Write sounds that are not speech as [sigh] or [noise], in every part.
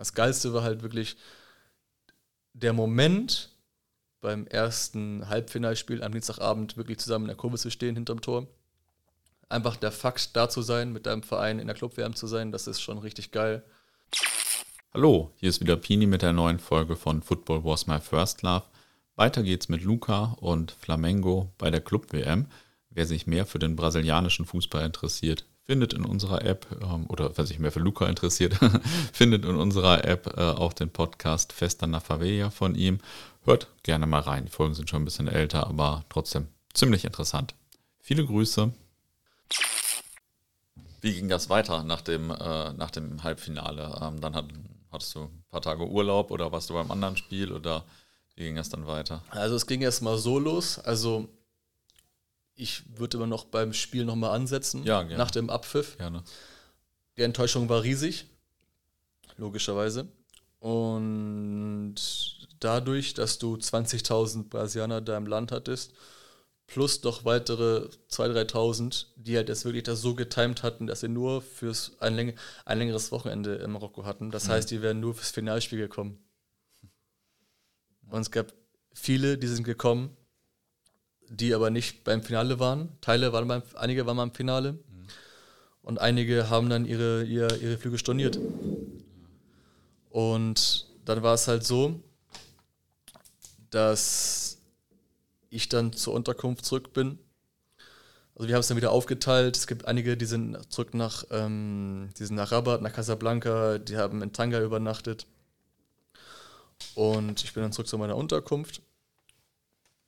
Das Geilste war halt wirklich der Moment beim ersten Halbfinalspiel am Dienstagabend wirklich zusammen in der Kurve zu stehen hinterm Tor. Einfach der Fakt, da zu sein, mit deinem Verein in der Clubwärme zu sein, das ist schon richtig geil. Hallo, hier ist wieder Pini mit der neuen Folge von Football Was My First Love. Weiter geht's mit Luca und Flamengo bei der Club-WM. Wer sich mehr für den brasilianischen Fußball interessiert, findet in unserer App, ähm, oder wer sich mehr für Luca interessiert, [laughs] findet in unserer App äh, auch den Podcast Festa na Favela von ihm. Hört gerne mal rein. Die Folgen sind schon ein bisschen älter, aber trotzdem ziemlich interessant. Viele Grüße. Wie ging das weiter nach dem, äh, nach dem Halbfinale? Ähm, dann hat, hattest du ein paar Tage Urlaub oder warst du beim anderen Spiel oder wie ging das dann weiter? Also es ging erst mal so los. Also ich würde immer noch beim Spiel nochmal ansetzen, Ja, gerne. nach dem Abpfiff. Gerne. Die Enttäuschung war riesig, logischerweise. Und dadurch, dass du 20.000 Brasilianer da im Land hattest, plus noch weitere 2.000, 3.000, die halt jetzt wirklich das so getimt hatten, dass sie nur fürs ein, läng ein längeres Wochenende in Marokko hatten. Das heißt, die wären nur fürs Finalspiel gekommen. Und es gab viele, die sind gekommen, die aber nicht beim Finale waren. Teile waren beim, einige waren beim Finale. Und einige haben dann ihre, ihre, ihre Flüge storniert. Und dann war es halt so, dass ich dann zur Unterkunft zurück bin. Also wir haben es dann wieder aufgeteilt. Es gibt einige, die sind zurück nach, ähm, die sind nach Rabat, nach Casablanca, die haben in Tanga übernachtet. Und ich bin dann zurück zu meiner Unterkunft.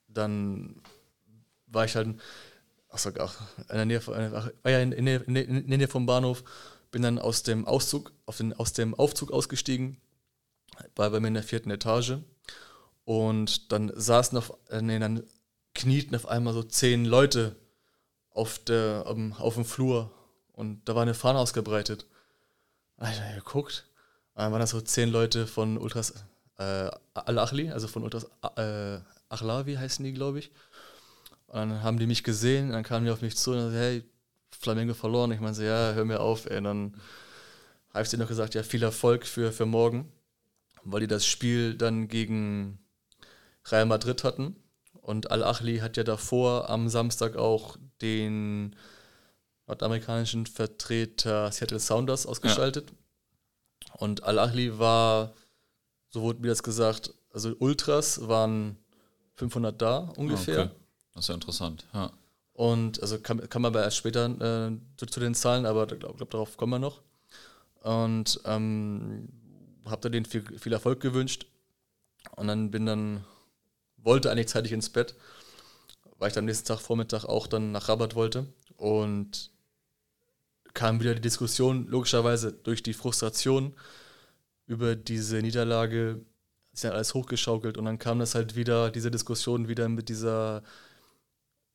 Dann war ich halt, achso, ach, in der Nähe, von, ach, war ja in, in, in, in der Nähe vom Bahnhof, bin dann aus dem Auszug, auf den, aus dem Aufzug ausgestiegen, war bei mir in der vierten Etage und dann saßen auf, äh, nee, dann knieten auf einmal so zehn Leute auf, der, auf dem Flur und da war eine Fahne ausgebreitet. Da hab ich dann geguckt, dann waren das so zehn Leute von Ultras äh, Al-Achli, also von Ultras äh, Achlawi heißen die, glaube ich. Und dann haben die mich gesehen, und dann kamen die auf mich zu und sagen, hey, Flamengo verloren. Ich meine so, ja, hör mir auf, ey. Und dann habe ich denen noch gesagt, ja, viel Erfolg für, für morgen, weil die das Spiel dann gegen Real Madrid hatten. Und Al-Achli hat ja davor am Samstag auch den nordamerikanischen Vertreter Seattle Sounders ausgeschaltet. Und Al-Achli war, so wurde mir das gesagt, also Ultras waren 500 da ungefähr. Okay. Das ist ja interessant. Ja. Und also kann, kann man aber erst später äh, zu, zu den Zahlen, aber ich glaube, glaub, darauf kommen wir noch. Und ähm, habe da denen viel, viel Erfolg gewünscht. Und dann bin dann, wollte eigentlich zeitig ins Bett, weil ich dann am nächsten Tag Vormittag auch dann nach Rabat wollte. Und kam wieder die Diskussion, logischerweise durch die Frustration über diese Niederlage, ist ja alles hochgeschaukelt und dann kam das halt wieder, diese Diskussion wieder mit dieser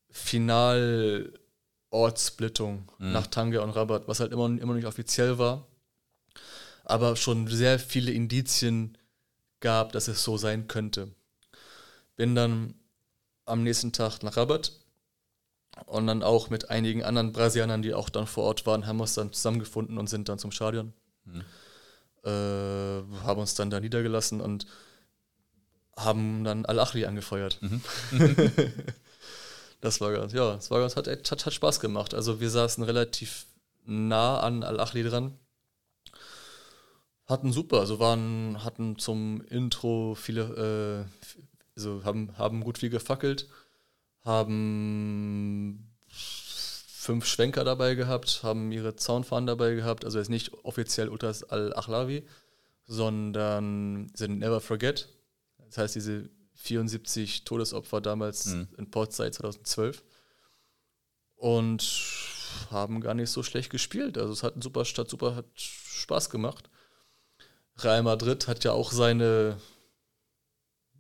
Finalortsplittung Mhm. nach Tanga und Rabat, was halt immer, immer noch nicht offiziell war, aber schon sehr viele Indizien gab, dass es so sein könnte. Bin dann am nächsten Tag nach Rabat und dann auch mit einigen anderen Brasilianern, die auch dann vor Ort waren, haben wir uns dann zusammengefunden und sind dann zum Stadion. Mhm. Äh, haben uns dann da niedergelassen und haben dann Al-Achli angefeuert. Mhm. [laughs] [laughs] das war ganz, ja, das war ganz, hat, hat, hat Spaß gemacht. Also wir saßen relativ nah an Al-Achli dran. Hatten super, also waren, hatten zum Intro viele, äh, also haben, haben gut viel gefackelt, haben fünf Schwenker dabei gehabt, haben ihre Zaunfahnen dabei gehabt, also jetzt nicht offiziell Ultras Al-Achlawi, sondern sind Never Forget. Das heißt, diese 74 Todesopfer damals Mhm. in Portzeit 2012. Und haben gar nicht so schlecht gespielt. Also es hat ein super, hat super hat Spaß gemacht. Real Madrid hat ja auch seine,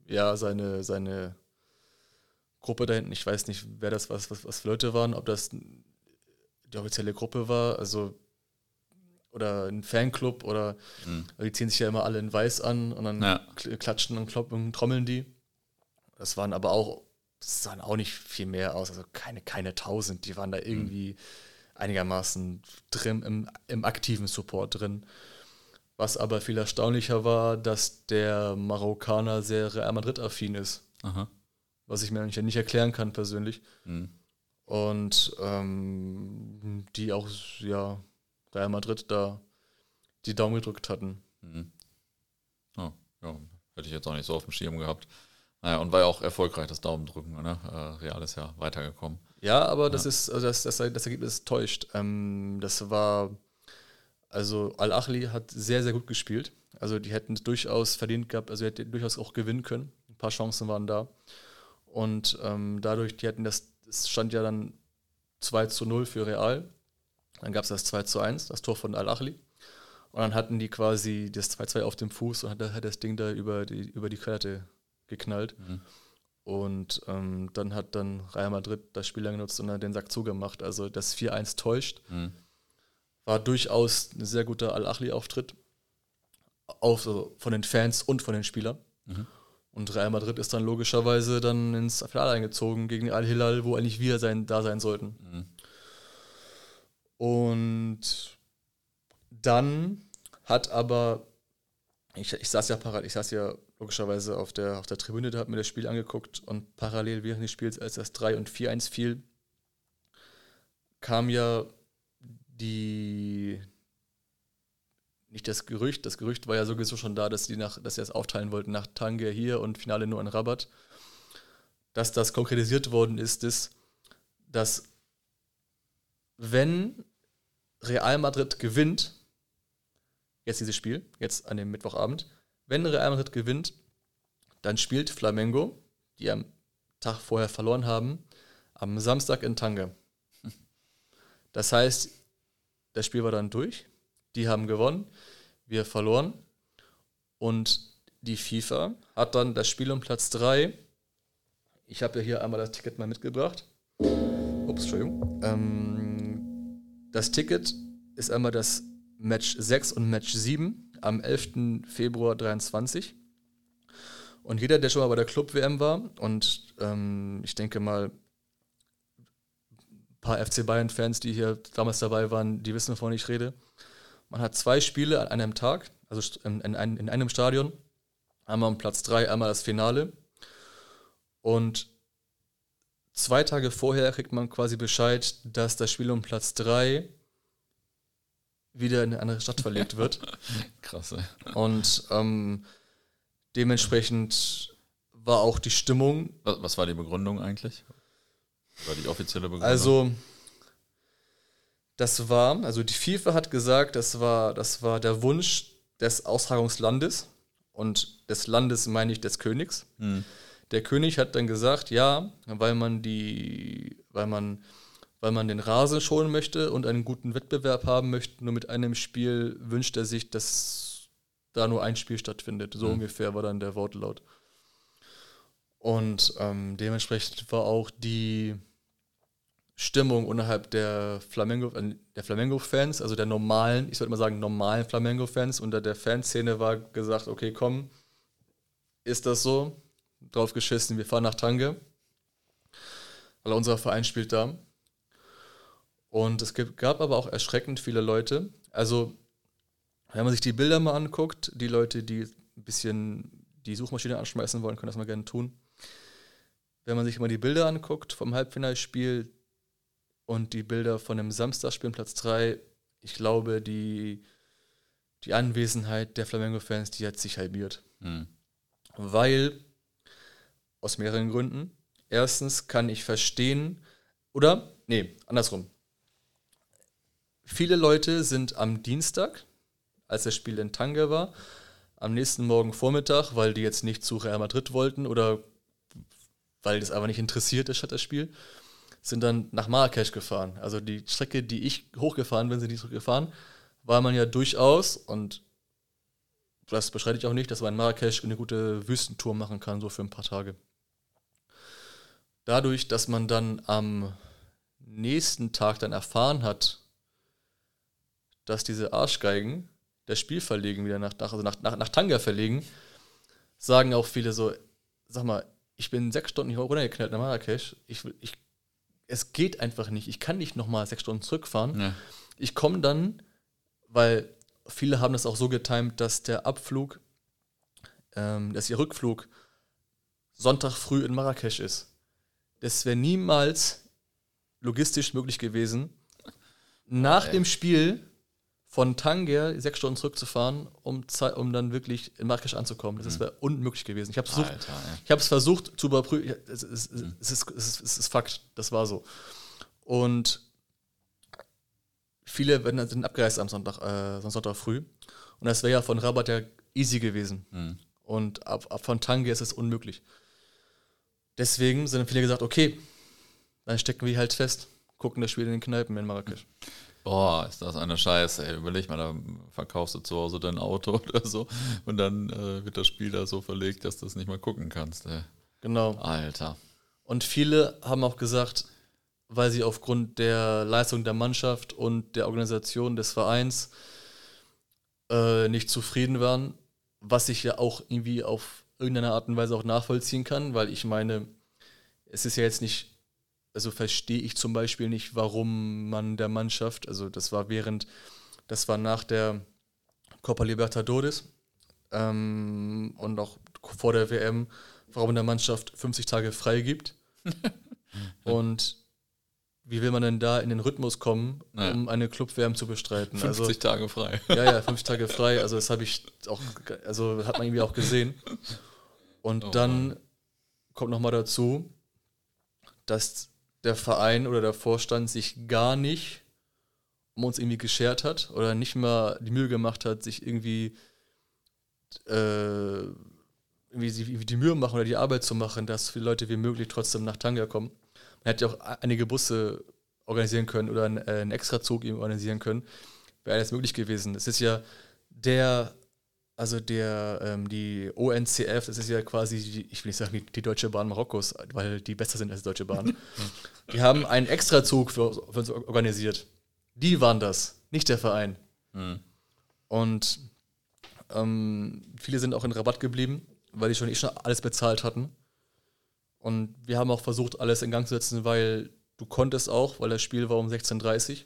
ja, seine, seine Gruppe da hinten. Ich weiß nicht, wer das was, was, was für Leute waren, ob das die offizielle Gruppe war, also oder ein Fanclub oder Mhm. die ziehen sich ja immer alle in weiß an und dann Ja. kl- klatschen und kloppen und trommeln die. Das waren aber auch, das sahen auch nicht viel mehr aus, also keine, keine tausend, die waren da irgendwie einigermaßen drin, im, im aktiven Support drin. Was aber viel erstaunlicher war, dass der Marokkaner sehr Real Madrid-affin ist. Aha. Was ich mir eigentlich nicht erklären kann persönlich. Mhm. Und ähm, die auch, ja, Real Madrid da die Daumen gedrückt hatten. Mhm. Oh, ja, hätte ich jetzt auch nicht so auf dem Schirm gehabt. Naja, und war ja auch erfolgreich, das Daumendrücken. Ne? Äh, Real ist ja weitergekommen. Ja, aber das ist, also das, das, das Ergebnis täuscht. Ähm, das war, also Al-Achli hat sehr, sehr gut gespielt. Also die hätten es durchaus verdient gehabt, also hätten durchaus auch gewinnen können. Ein paar Chancen waren da. Und ähm, dadurch, die hätten das, es stand ja dann 2 zu 0 für Real. Dann gab es das 2 zu 1, das Tor von Al-Achli. Und dann hatten die quasi das 2-2 auf dem Fuß und hat, hat das Ding da über die, über die Querlatte geknallt. Mhm. Und ähm, dann hat dann Real Madrid das Spiel dann genutzt und dann den Sack zugemacht. Also das 4-1 täuscht. Mhm. War durchaus ein sehr guter Al-Achli-Auftritt. Auf, also von den Fans und von den Spielern. Mhm. Und Real Madrid ist dann logischerweise dann ins Finale eingezogen gegen Al-Hilal, wo eigentlich wir sein, da sein sollten. Mhm. Und dann hat aber, ich, ich saß ja parallel, ich saß ja logischerweise auf der, auf der Tribüne, da hat mir das Spiel angeguckt und parallel während des Spiels, als das 3 und 4-1 fiel, kam ja die, nicht das Gerücht, das Gerücht war ja sowieso schon da, dass sie, nach, dass sie das aufteilen wollten nach Tangier hier und Finale nur in Rabat. Dass das konkretisiert worden ist, ist, dass wenn Real Madrid gewinnt, jetzt dieses Spiel, jetzt an dem Mittwochabend, wenn Real Madrid gewinnt, dann spielt Flamengo, die am Tag vorher verloren haben, am Samstag in Tanga. Das heißt, das Spiel war dann durch, die haben gewonnen, wir verloren und die FIFA hat dann das Spiel um Platz 3. Ich habe ja hier einmal das Ticket mal mitgebracht. Ups, Entschuldigung. Ähm, das Ticket ist einmal das Match 6 und Match 7 am 11. Februar 23. Und jeder, der schon mal bei der Club-WM war, und ähm, ich denke mal, ein paar FC Bayern-Fans, die hier damals dabei waren, die wissen, wovon ich rede. Man hat zwei Spiele an einem Tag, also in, in, in einem Stadion. Einmal um Platz 3, einmal das Finale. Und zwei Tage vorher kriegt man quasi Bescheid, dass das Spiel um Platz 3 wieder in eine andere Stadt verlegt wird. [laughs] Krass, ey. Und ähm, dementsprechend war auch die Stimmung. Was, was war die Begründung eigentlich? War die offizielle Begründung? Also, das war, also die FIFA hat gesagt, das war, das war der Wunsch des Austragungslandes. Und des Landes meine ich des Königs. Hm. Der König hat dann gesagt, ja, weil man die, weil man, weil man den Rasen schonen möchte und einen guten Wettbewerb haben möchte, nur mit einem Spiel wünscht er sich, dass da nur ein Spiel stattfindet. So Mhm. ungefähr war dann der Wortlaut. Und ähm, dementsprechend war auch die Stimmung innerhalb der Flamengo, äh, der Flamengo-Fans, also der normalen, ich würde mal sagen, normalen Flamengo-Fans, unter der Fanszene war gesagt, okay, komm, ist das so? Drauf geschissen, wir fahren nach Tange. Weil unser Verein spielt da. Und es gab aber auch erschreckend viele Leute. Also, wenn man sich die Bilder mal anguckt, die Leute, die ein bisschen die Suchmaschine anschmeißen wollen, können das mal gerne tun. Wenn man sich mal die Bilder anguckt vom Halbfinalspiel und die Bilder von dem Samstagspiel Platz 3, ich glaube, die, die Anwesenheit der Flamengo-Fans, die hat sich halbiert. Hm. Weil, aus mehreren Gründen. Erstens kann ich verstehen, oder, nee, andersrum. Viele Leute sind am Dienstag, als das Spiel in Tanga war, am nächsten Morgen Vormittag, weil die jetzt nicht zu Real Madrid wollten oder weil das aber nicht interessiert ist, hat das Spiel, sind dann nach Marrakesch gefahren. Also die Strecke, die ich hochgefahren bin, sind die zurückgefahren, war man ja durchaus und das beschreite ich auch nicht, dass man in Marrakesch eine gute Wüstentour machen kann, so für ein paar Tage. Dadurch, dass man dann am nächsten Tag dann erfahren hat, dass diese Arschgeigen das Spiel verlegen, wieder nach, also nach, nach, nach Tanga verlegen, sagen auch viele so, sag mal, ich bin sechs Stunden hier runtergeknallt nach Marrakesch, ich, ich, es geht einfach nicht, ich kann nicht nochmal sechs Stunden zurückfahren. Ja. Ich komme dann, weil viele haben das auch so getimt, dass der Abflug, ähm, dass ihr Rückflug Sonntag früh in Marrakesch ist. Das wäre niemals logistisch möglich gewesen, nach dem Spiel von Tanger sechs Stunden zurückzufahren, um, um dann wirklich in Marrakesch anzukommen. Das mhm. wäre unmöglich gewesen. Ich habe es versucht, versucht zu überprüfen. Es, es, mhm. es, ist, es, ist, Fakt, das war so. Und viele sind abgereist am Sonntag, äh, Sonntag früh. Und das wäre ja von Rabat ja easy gewesen. Mhm. Und ab, ab von Tangier ist es unmöglich. Deswegen sind viele gesagt, okay, dann stecken wir halt fest, gucken das Spiel in den Kneipen in Marrakesch. Boah, ist das eine Scheiße, ey. Überleg mal, da verkaufst du zu Hause dein Auto [laughs] oder so und dann äh, wird das Spiel da so verlegt, dass du es nicht mehr gucken kannst, ey. Genau. Alter. Und viele haben auch gesagt, weil sie aufgrund der Leistung der Mannschaft und der Organisation des Vereins äh, nicht zufrieden waren, was ich ja auch irgendwie auf irgendeine Art und Weise auch nachvollziehen kann, weil ich meine, es ist ja jetzt nicht, also verstehe ich zum Beispiel nicht, warum man der Mannschaft, also das war während, das war nach der Copa Libertadores ähm, und auch vor der WM, warum man der Mannschaft 50 Tage frei gibt. [laughs] und wie will man denn da in den Rhythmus kommen, naja. um eine Clubwärme zu bestreiten? 50 also, Tage frei. [laughs] Ja, ja, 50 Tage frei. Also das habe ich auch, also hat man irgendwie auch gesehen. Und oh, dann Mann. kommt nochmal dazu, dass der Verein oder der Vorstand sich gar nicht um uns irgendwie geschert hat oder nicht mal die Mühe gemacht hat, sich irgendwie, äh, irgendwie die Mühe machen oder die Arbeit zu machen, dass viele Leute wie möglich trotzdem nach Tanga kommen. Man hätte ja auch einige Busse organisieren können oder einen, äh, einen Extrazug eben organisieren können. Wäre alles möglich gewesen. Es ist ja der, also der, ähm, die ONCF, das ist ja quasi, die, ich will nicht sagen die, Deutsche Bahn Marokkos, weil die besser sind als die Deutsche Bahn. [laughs] die haben einen Extrazug für, für uns organisiert. Die waren das, nicht der Verein. Mhm. Und ähm, viele sind auch in Rabatt geblieben, weil die schon eh schon alles bezahlt hatten. Und wir haben auch versucht, alles in Gang zu setzen, weil du konntest auch, weil das Spiel war um 16.30 Uhr,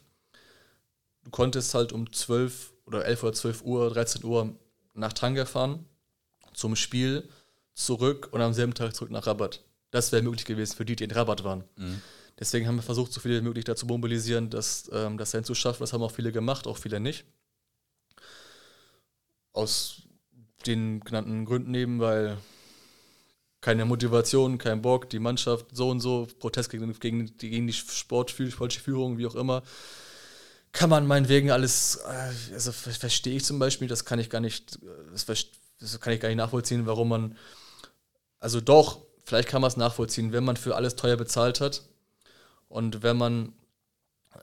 du konntest halt um 12 oder 11 oder 12 Uhr, 13 Uhr nach Tanger fahren, zum Spiel, zurück und am selben Tag zurück nach Rabat. Das wäre möglich gewesen für die, die in Rabat waren. Mhm. Deswegen haben wir versucht, so viele wie möglich dazu mobilisieren, dass, ähm, das dann zu schaffen. Das haben auch viele gemacht, auch viele nicht. Aus den genannten Gründen eben, weil keine Motivation, kein Bock, die Mannschaft so und so, Protest gegen, gegen, gegen die sportliche Führung, wie auch immer. Kann man meinetwegen alles, äh, also verstehe ich zum Beispiel, das kann ich gar nicht, das, das kann ich gar nicht nachvollziehen, warum man, also doch, vielleicht kann man es nachvollziehen, wenn man für alles teuer bezahlt hat und wenn man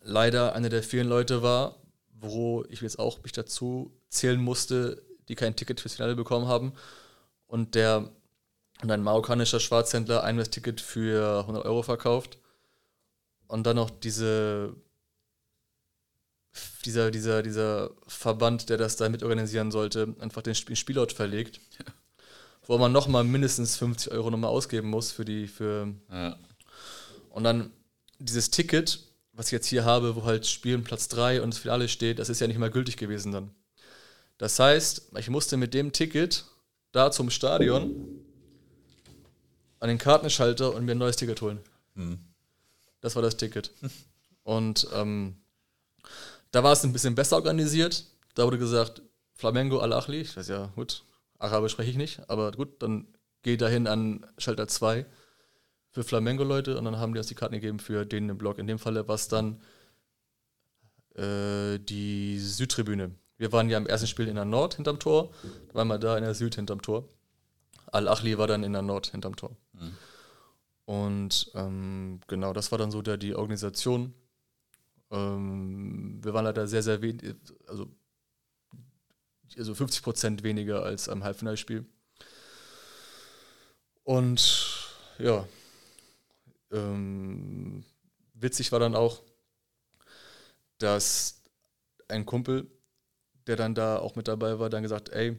leider einer der vielen Leute war, wo ich jetzt auch mich dazu zählen musste, die kein Ticket fürs Finale bekommen haben und der und ein marokkanischer Schwarzhändler ein Ticket für 100 Euro verkauft und dann noch diese dieser, dieser, dieser Verband, der das da mitorganisieren sollte, einfach den Spielort verlegt, ja. wo man nochmal mindestens 50 Euro nochmal ausgeben muss für die, für ja. und dann dieses Ticket, was ich jetzt hier habe, wo halt Spielen Platz 3 und das Finale steht, das ist ja nicht mal gültig gewesen dann. Das heißt, ich musste mit dem Ticket da zum Stadion an den Kartenschalter und mir ein neues Ticket holen. Hm. Das war das Ticket. [laughs] Und ähm, da war es ein bisschen besser organisiert. Da wurde gesagt, Flamengo Al-Achli, ich weiß ja, gut, Arabisch spreche ich nicht, aber gut, dann geh dahin an Schalter 2 für Flamengo-Leute und dann haben die uns die Karten gegeben für den im Blog. In dem Falle war es dann äh, die Südtribüne. Wir waren ja im ersten Spiel in der Nord hinterm Tor, da waren wir da in der Süd hinterm Tor. Al-Achli war dann in der Nord hinterm Tor. Mhm. Und ähm, genau, das war dann so der, die Organisation. Ähm, wir waren leider sehr, sehr wenig, also, also 50 Prozent weniger als am Halbfinalspiel. Und ja, ähm, witzig war dann auch, dass ein Kumpel, der dann da auch mit dabei war, dann gesagt, ey,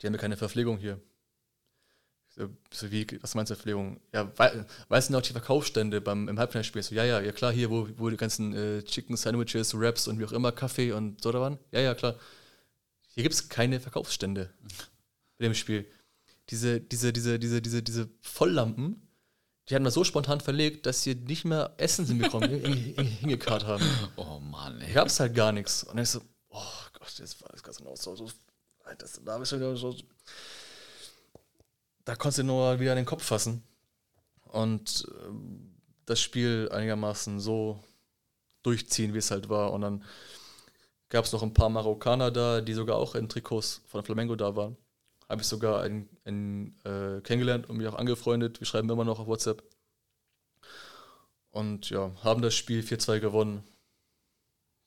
die haben ja keine Verpflegung hier. So wie, was meinst du, Verpflegung? Ja, we weißt du noch die Verkaufsstände beim, im Halbfinalspiel? So, ja, ja, ja, klar, hier, wo, wo die ganzen äh, Chicken Sandwiches, Wraps und wie auch immer, Kaffee und so da waren? Ja, ja, klar. hier gibt es keine Verkaufsstände bei dem Spiel. Diese, diese, diese, diese, diese, diese Volllampen, die hatten wir so spontan verlegt, dass sie nicht mehr Essen hinbekommen, [laughs] hingekarrt haben. Oh Mann, ey. Gab es halt gar nichts. Und dann ist so, oh Gott, das war das Ganze noch so, so das, da bist du so, da konntest du nur wieder in den Kopf fassen. Und äh, das Spiel einigermaßen so durchziehen, wie es halt war. Und dann gab es noch ein paar Marokkaner da, die sogar auch in Trikots von Flamengo da waren. Habe ich sogar einen, einen äh, kennengelernt und mich auch angefreundet. Wir schreiben immer noch auf WhatsApp. Und ja, haben das Spiel 4-2 gewonnen.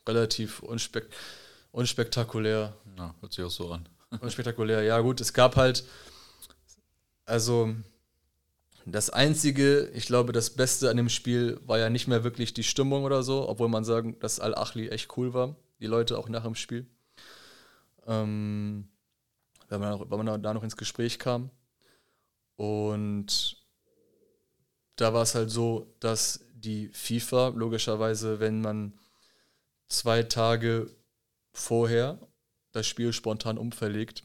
Relativ unspek unspektakulär. Ja, hört sich auch so an. unspektakulär. Ja, gut, es gab halt, also das Einzige, ich glaube, das Beste an dem Spiel war ja nicht mehr wirklich die Stimmung oder so, obwohl man sagen, dass Al-Achli echt cool war, die Leute auch nach dem Spiel. Ähm, weil, man, weil man da noch ins Gespräch kam. Und da war es halt so, dass die FIFA logischerweise, wenn man zwei Tage vorher das Spiel spontan umverlegt,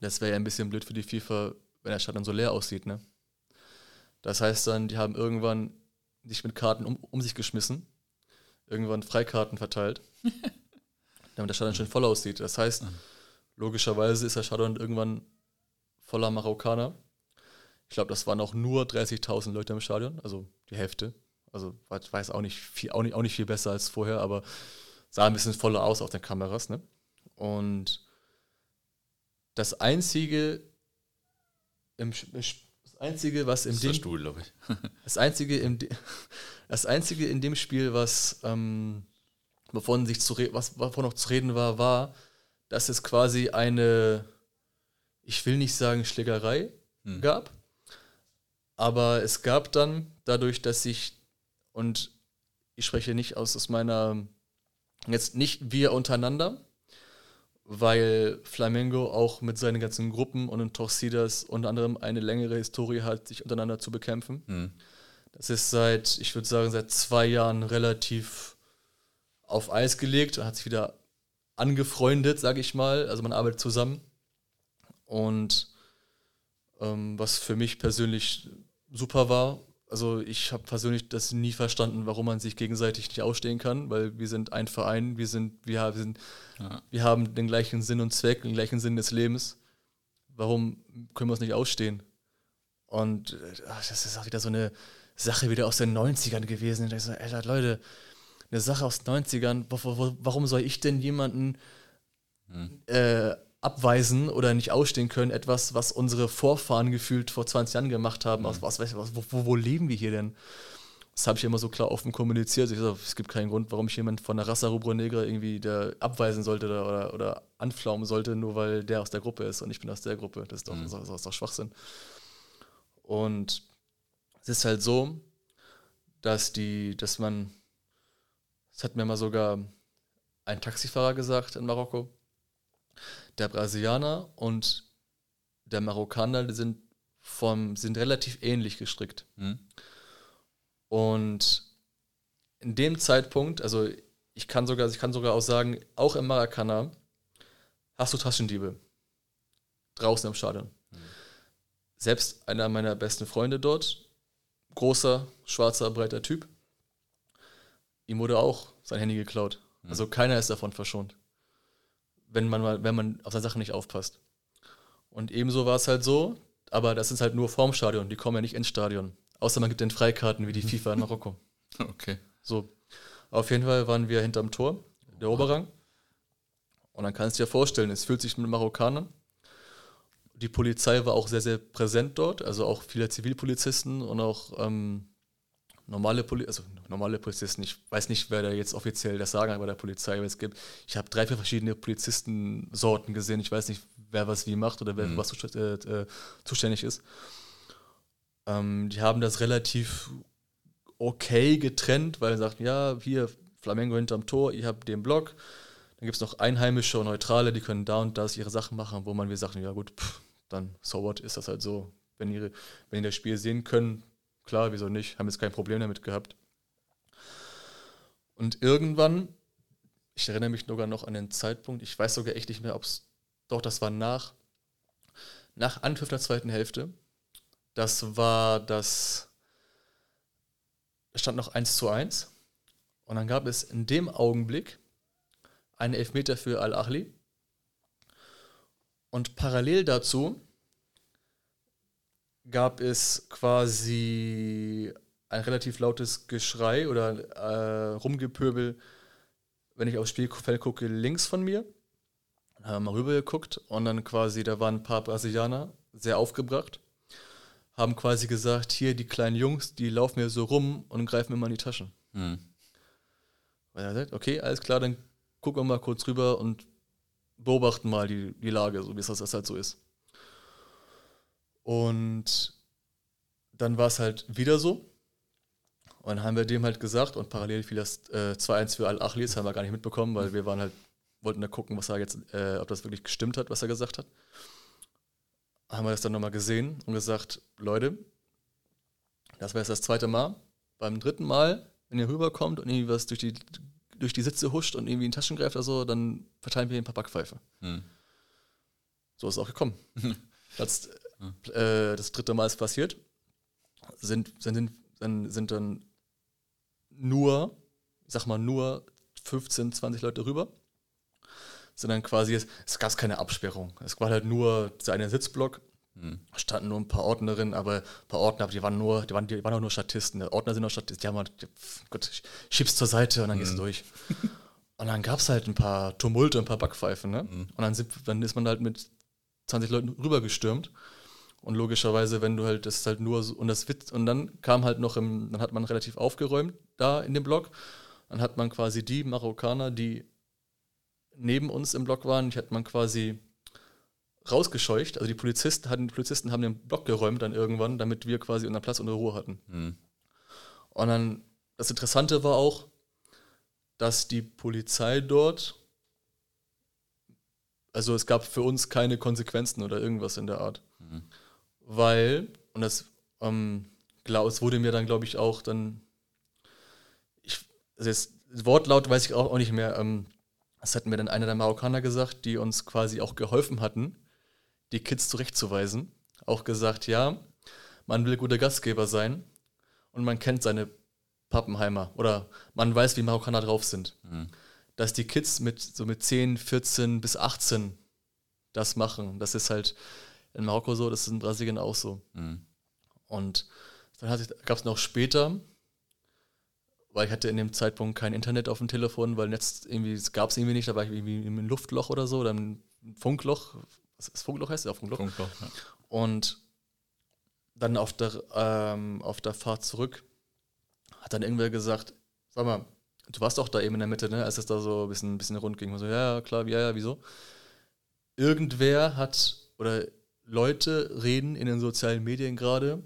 das wäre ja ein bisschen blöd für die FIFA, wenn der Stadion so leer aussieht, ne? Das heißt dann, die haben irgendwann sich mit Karten um, um sich geschmissen, irgendwann Freikarten verteilt, [laughs] damit der Stadion schön voll aussieht. Das heißt, logischerweise ist der Stadion irgendwann voller Marokkaner. Ich glaube, das waren auch nur 30.000 Leute im Stadion, also die Hälfte. Also weiß auch nicht viel, auch nicht, auch nicht viel besser als vorher, aber sah ein bisschen voller aus auf den Kameras. Ne? Und das einzige im, das Einzige, was in dem Stuhl, glaube ich. [laughs] das einzige im das einzige in dem Spiel, was ähm, wovon sich zu was wovon noch zu reden war, war, dass es quasi eine ich will nicht sagen Schlägerei hm. gab, aber es gab dann dadurch, dass sich und ich spreche nicht aus, aus meiner jetzt nicht wir untereinander, weil Flamengo auch mit seinen ganzen Gruppen und in Torcidas unter anderem eine längere Historie hat, sich untereinander zu bekämpfen. Mhm. Das ist seit, ich würde sagen, seit zwei Jahren relativ auf Eis gelegt und hat sich wieder angefreundet, sage ich mal. Also man arbeitet zusammen. Und ähm, was für mich persönlich super war, also ich habe persönlich das nie verstanden, warum man sich gegenseitig nicht ausstehen kann, weil wir sind ein Verein, wir sind, wir, wir sind, ja. wir haben den gleichen Sinn und Zweck, den gleichen Sinn des Lebens. Warum können wir uns nicht ausstehen? Und ach, das ist auch wieder so eine Sache wieder aus den 90ern gewesen. Ich so, ey, Leute, eine Sache aus den 90ern, warum soll ich denn jemanden hm. äh, abweisen oder nicht ausstehen können, etwas, was unsere Vorfahren gefühlt vor 20 Jahren gemacht haben. Mhm. Aus, was, was, wo, wo, leben wir hier denn? Das habe ich immer so klar offen kommuniziert. Ich sage, es gibt keinen Grund, warum ich jemanden von der Rasse Rubro Negra irgendwie der abweisen sollte oder, oder, oder, anflaumen sollte, nur weil der aus der Gruppe ist und ich bin aus der Gruppe. Das ist doch, mhm. das ist doch Schwachsinn. Und es ist halt so, dass die, dass man, das hat mir mal sogar ein Taxifahrer gesagt in Marokko, der Brasilianer und der Marokkaner die sind, vom, sind relativ ähnlich gestrickt. Mhm. Und in dem Zeitpunkt, also ich kann sogar, ich kann sogar auch sagen, auch im Marokkaner hast du Taschendiebe. Draußen im Stadion. Mhm. Selbst einer meiner besten Freunde dort, großer, schwarzer, breiter Typ, ihm wurde auch sein Handy geklaut. Mhm. Also keiner ist davon verschont wenn man mal, wenn man auf seine Sachen nicht aufpasst. Und ebenso war es halt so, aber das ist halt nur vorm Stadion, die kommen ja nicht ins Stadion. Außer man gibt den Freikarten wie die FIFA in Marokko. [laughs] Okay. So. Auf jeden Fall waren wir hinterm Tor, der Oberrang. Und dann kannst du dir vorstellen, es fühlt sich mit Marokkanern. Die Polizei war auch sehr, sehr präsent dort, also auch viele Zivilpolizisten und auch ähm, normale, Poli also normale Polizisten, ich weiß nicht, wer da jetzt offiziell das Sagen hat bei der Polizei, aber es gibt, ich habe drei, vier verschiedene Polizistensorten gesehen, ich weiß nicht, wer was wie macht oder wer mhm. was äh, äh, zuständig ist. Ähm, die haben das relativ okay getrennt, weil sie sagten, ja, hier Flamengo hinterm Tor, ihr habt den Block, dann gibt es noch Einheimische und Neutrale, die können da und das ihre Sachen machen, wo man wir sagen, ja gut, pff, dann so what, ist das halt so. Wenn, ihre, wenn die das Spiel sehen können, Klar, wieso nicht? Haben jetzt kein Problem damit gehabt. Und irgendwann, ich erinnere mich sogar noch an den Zeitpunkt, ich weiß sogar echt nicht mehr, ob es Doch, das war nach, nach Anpfiff der zweiten Hälfte. Das war das, es stand noch 1 zu 1. Und dann gab es in dem Augenblick einen Elfmeter für Al-Ahli. Und parallel dazu gab es quasi ein relativ lautes Geschrei oder äh, Rumgepöbel, wenn ich aufs Spielfeld gucke, links von mir. Haben mal rüber geguckt und dann quasi, da waren ein paar Brasilianer, sehr aufgebracht, haben quasi gesagt, hier die kleinen Jungs, die laufen mir so rum und greifen mir mal in die Taschen. Hm. Und er sagt, okay, alles klar, dann gucken wir mal kurz rüber und beobachten mal die, die Lage, so wie es das halt so ist. Und dann war es halt wieder so. Und dann haben wir dem halt gesagt, und parallel fiel das äh, 2-1 für Al-Achli, das haben wir gar nicht mitbekommen, weil wir waren halt, wollten da gucken, was er jetzt, äh, ob das wirklich gestimmt hat, was er gesagt hat. Haben wir das dann nochmal gesehen und gesagt, Leute, das war jetzt das zweite Mal. Beim dritten Mal, wenn ihr rüberkommt und irgendwie was durch die, durch die Sitze huscht und irgendwie in Taschen greift oder so, dann verteilen wir ein paar Backpfeife. Hm. So ist es auch gekommen. [laughs] das, äh, das dritte Mal ist passiert. Sind, sind, sind, sind dann nur, ich sag mal nur 15, 20 Leute rüber. Sind dann quasi, es, es gab keine Absperrung. Es war halt nur so ein Sitzblock. Hm. Standen nur ein paar Ordnerinnen, aber ein paar Ordner, die waren nur, die waren, die waren auch nur Statisten. Die Ordner sind nur Statisten, die haben halt, Gott, schiebst zur Seite und dann hm. gehst du hm. durch. [laughs] Und dann gab es halt ein paar Tumulte, ein paar Backpfeifen, ne? Hm. Und dann, sind, dann ist man halt mit 20 Leuten rübergestürmt. Und logischerweise, wenn du halt, das ist halt nur so, und das Witz, und dann kam halt noch im, dann hat man relativ aufgeräumt da in dem Block. Dann hat man quasi die Marokkaner, die neben uns im Block waren, die hat man quasi rausgescheucht. Also die Polizisten hatten, die Polizisten haben den Block geräumt dann irgendwann, damit wir quasi unseren Platz und Ruhe hatten. Mhm. Und dann, das Interessante war auch, dass die Polizei dort, also es gab für uns keine Konsequenzen oder irgendwas in der Art. Mhm weil, und das, ähm, glaub, es wurde mir dann, glaube ich, auch dann, ich, also jetzt, Wortlaut weiß ich auch, auch nicht mehr, ähm, das hat mir dann einer der Marokkaner gesagt, die uns quasi auch geholfen hatten, die Kids zurechtzuweisen. Auch gesagt, ja, man will guter Gastgeber sein und man kennt seine Pappenheimer oder man weiß, wie Marokkaner drauf sind. Mhm. Dass die Kids mit so mit 10, 14 bis 18 das machen, das ist halt, in Marokko so, das ist in Brasilien auch so. Mhm. Und dann gab es noch später, weil ich hatte in dem Zeitpunkt kein Internet auf dem Telefon, weil Netz irgendwie, es gab es irgendwie nicht, da war ich irgendwie im Luftloch oder so, dann Funkloch, was ist Funkloch heißt? Ja, Funkloch. Funkloch ja. Und dann auf der, ähm, auf der Fahrt zurück hat dann irgendwer gesagt, sag mal, du warst doch da eben in der Mitte, ne, als es da so ein bisschen, ein bisschen rund ging. Und so, ja, klar, ja, ja, wieso? Irgendwer hat, oder Leute reden in den sozialen Medien gerade,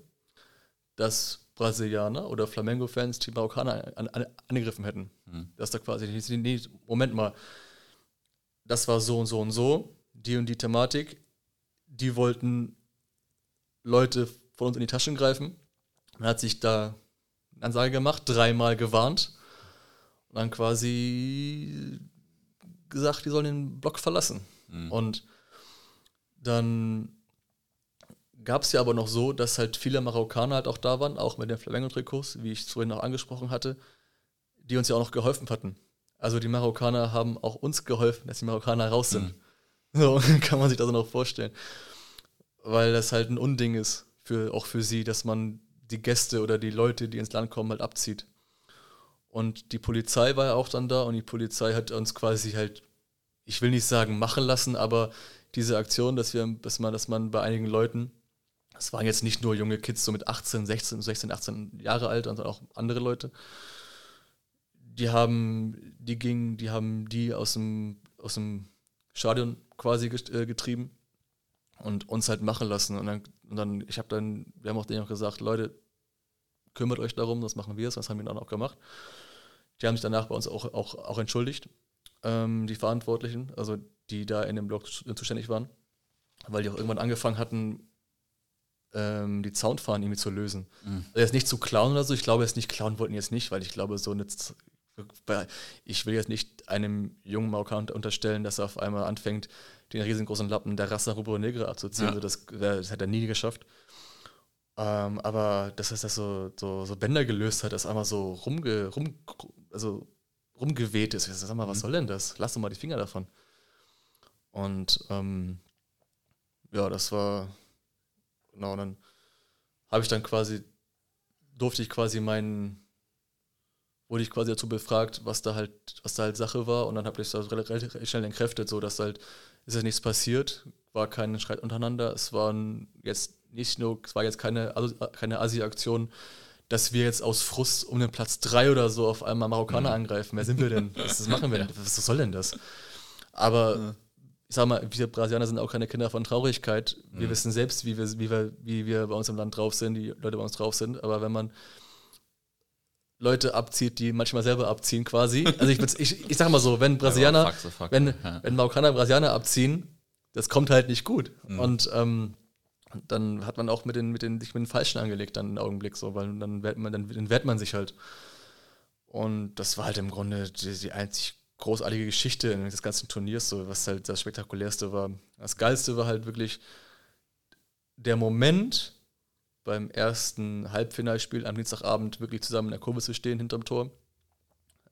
dass Brasilianer oder Flamengo-Fans die Marokkaner an, an, angegriffen hätten. Mhm. Dass da quasi, nee, Moment mal, das war so und so und so, die und die Thematik, die wollten Leute von uns in die Taschen greifen. Man hat sich da eine Ansage gemacht, dreimal gewarnt und dann quasi gesagt, die sollen den Block verlassen. Mhm. Und dann gab es ja aber noch so, dass halt viele Marokkaner halt auch da waren, auch mit den Flamengo-Trikots, wie ich es vorhin auch angesprochen hatte, die uns ja auch noch geholfen hatten. Also die Marokkaner haben auch uns geholfen, dass die Marokkaner raus sind. Mhm. So [laughs] kann man sich das auch noch vorstellen. Weil das halt ein Unding ist, für, auch für sie, dass man die Gäste oder die Leute, die ins Land kommen, halt abzieht. Und die Polizei war ja auch dann da und die Polizei hat uns quasi halt, ich will nicht sagen machen lassen, aber diese Aktion, dass wir, dass man, dass man bei einigen Leuten es waren jetzt nicht nur junge Kids, so mit 18, 16, 16, 18 Jahre alt, sondern auch andere Leute. Die haben, die gingen, die haben die aus dem, aus dem Stadion quasi äh, getrieben und uns halt machen lassen. Und dann, und dann ich habe dann, wir haben auch denen auch gesagt, Leute, kümmert euch darum, das machen wir es, das haben wir dann auch gemacht. Die haben sich danach bei uns auch, auch, auch entschuldigt, ähm, die Verantwortlichen, also die da in dem Blog zuständig waren, weil die auch irgendwann angefangen hatten, ähm, die Soundfahren irgendwie zu lösen. Mhm. Also jetzt nicht zu klauen oder so, ich glaube jetzt nicht, klauen wollten jetzt nicht, weil ich glaube, so eine, ich will jetzt nicht einem jungen Marokkaner unterstellen, dass er auf einmal anfängt, den riesengroßen Lappen der Rasse Rubro Negra abzuziehen. Ja. Also das, das, hat er nie geschafft. Ähm, aber dass er das so, so, so Bänder gelöst hat, dass einmal so rumge, rum, also rumgeweht ist. Ich sag mal, was mhm. soll denn das? Lass doch mal die Finger davon. Und ähm, ja, das war, genau, dann habe ich dann quasi, durfte ich quasi meinen, wurde ich quasi dazu befragt, was da halt, was da halt Sache war und dann habe ich das relativ schnell entkräftet, so dass halt, ist ja nichts passiert, war kein Streit untereinander, es waren jetzt nicht nur, es war jetzt keine, keine Asi-Aktion, dass wir jetzt aus Frust um den Platz 3 oder so auf einmal Marokkaner mhm. angreifen. Wer sind wir denn? Was, was machen wir denn? Was soll denn das? Aber mhm ich sag mal, wir Brasilianer sind auch keine Kinder von Traurigkeit. Wir mhm. wissen selbst, wie wir, wie, wir, wie wir bei uns im Land drauf sind, die Leute bei uns drauf sind. Aber wenn man Leute abzieht, die manchmal selber abziehen quasi. [laughs] Also ich, ich, ich sag mal so, wenn Brasilianer, ja, fuck, fuck. wenn, ja. wenn Marokkaner Brasilianer abziehen, das kommt halt nicht gut. Mhm. Und ähm, dann hat man auch mit den, mit den, sich mit den Falschen angelegt dann einen Augenblick so, weil dann wehrt man, dann, dann wehrt man sich halt. Und das war halt im Grunde die, die einzig großartige Geschichte des ganzen Turniers, so, was halt das Spektakulärste war. Das Geilste war halt wirklich der Moment beim ersten Halbfinalspiel am Dienstagabend wirklich zusammen in der Kurve zu stehen hinterm Tor.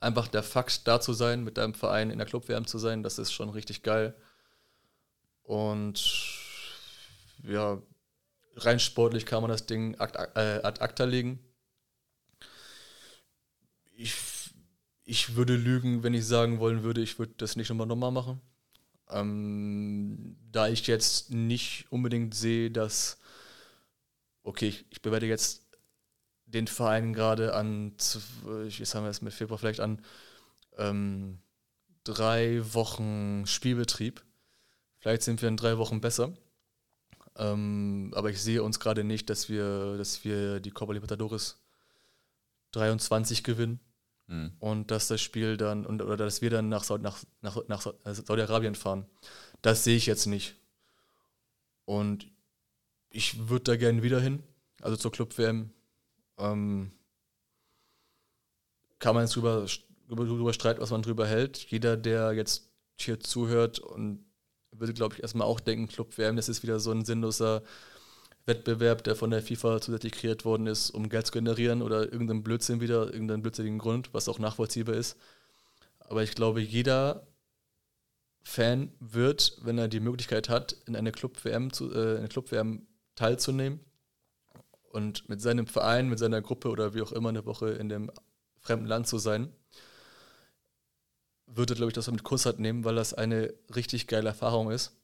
Einfach der Fakt, da zu sein, mit deinem Verein in der Clubwärme zu sein, das ist schon richtig geil. Und ja, rein sportlich kann man das Ding ad, äh, acta legen. Ich ich würde lügen, wenn ich sagen wollen würde, ich würde das nicht nochmal nochmal machen. Ähm, da ich jetzt nicht unbedingt sehe, dass, okay, ich, ich bewerte jetzt den Verein gerade an, jetzt haben wir es mit Februar vielleicht an, ähm, drei Wochen Spielbetrieb. Vielleicht sind wir in drei Wochen besser. Ähm, aber ich sehe uns gerade nicht, dass wir, dass wir die Copa Libertadores 23 gewinnen. Mhm. Und dass das Spiel dann, und, oder dass wir dann nach, nach, nach, nach Saudi-Arabien fahren. Das sehe ich jetzt nicht. Und ich würde da gerne wieder hin, also zur Club-WM. Ähm, kann man jetzt drüber, drüber streiten, was man drüber hält. Jeder, der jetzt hier zuhört und würde, glaube ich, erstmal auch denken, Club-WM, das ist wieder so ein sinnloser Wettbewerb, der von der FIFA zusätzlich kreiert worden ist, um Geld zu generieren oder irgendeinen Blödsinn wieder, irgendeinen blödsinnigen Grund, was auch nachvollziehbar ist. Aber ich glaube, jeder Fan wird, wenn er die Möglichkeit hat, in eine Club-WM äh, Club teilzunehmen und mit seinem Verein, mit seiner Gruppe oder wie auch immer eine Woche in dem fremden Land zu sein, würde, glaube ich, das mit Kussart nehmen, weil das eine richtig geile Erfahrung ist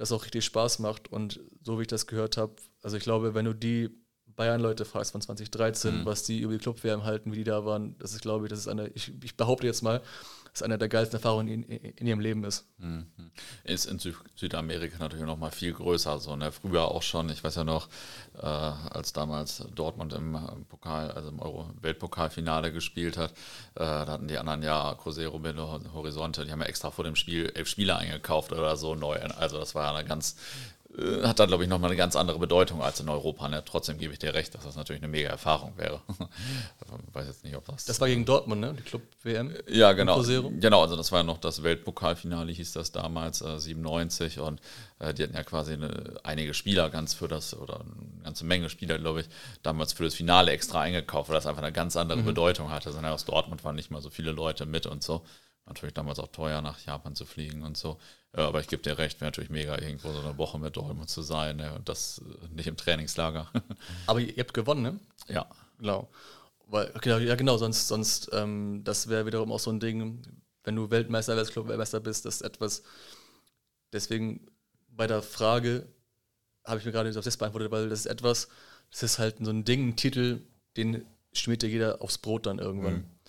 das auch richtig Spaß macht. Und so wie ich das gehört habe, also ich glaube, wenn du die Bayern-Leute fragst von 2013, mhm. was die über die Clubwärme halten, wie die da waren, das ist, glaube ich, das ist eine, ich, ich behaupte jetzt mal, das eine der geilsten Erfahrungen in, in, ihrem Leben ist. Mhm. Ist in Sü Südamerika natürlich noch mal viel größer. So, ne? Früher auch schon, ich weiß ja noch, äh, als damals Dortmund im Pokal, also im Euro Weltpokalfinale gespielt hat, äh, da hatten die anderen ja Cruzeiro Belo Horizonte, die haben ja extra vor dem Spiel elf Spieler eingekauft oder so neu. Also das war ja eine ganz äh, hat da, glaube ich, nochmal eine ganz andere Bedeutung als in Europa. Ne? Trotzdem gebe ich dir recht, dass das natürlich eine mega Erfahrung wäre. [laughs] ich weiß jetzt nicht, ob das. Das war gegen Dortmund, ne? Die Club-WM. Ja, genau. Genau, also das war ja noch das Weltpokalfinale, hieß das damals, äh, 97. Und äh, die hatten ja quasi eine, einige Spieler ganz für das, oder eine ganze Menge Spieler, glaube ich, damals für das Finale extra eingekauft, weil das einfach eine ganz andere mhm. Bedeutung hatte. Also, aus Dortmund waren nicht mal so viele Leute mit und so. Natürlich damals auch teuer, nach Japan zu fliegen und so. Ja, aber ich gebe dir recht, wäre natürlich mega, irgendwo so eine Woche mit Dortmund zu sein ne? und das äh, nicht im Trainingslager. [laughs] aber ihr habt gewonnen, ne? Ja. Genau. Weil, okay, ja, genau, sonst, sonst ähm, das wäre wiederum auch so ein Ding, wenn du Weltmeister, Weltclub-Weltmeister bist, das ist etwas, deswegen bei der Frage habe ich mir gerade auf das beantwortet, weil das ist etwas, das ist halt so ein Ding, ein Titel, den schmiert dir jeder aufs Brot dann irgendwann. Mhm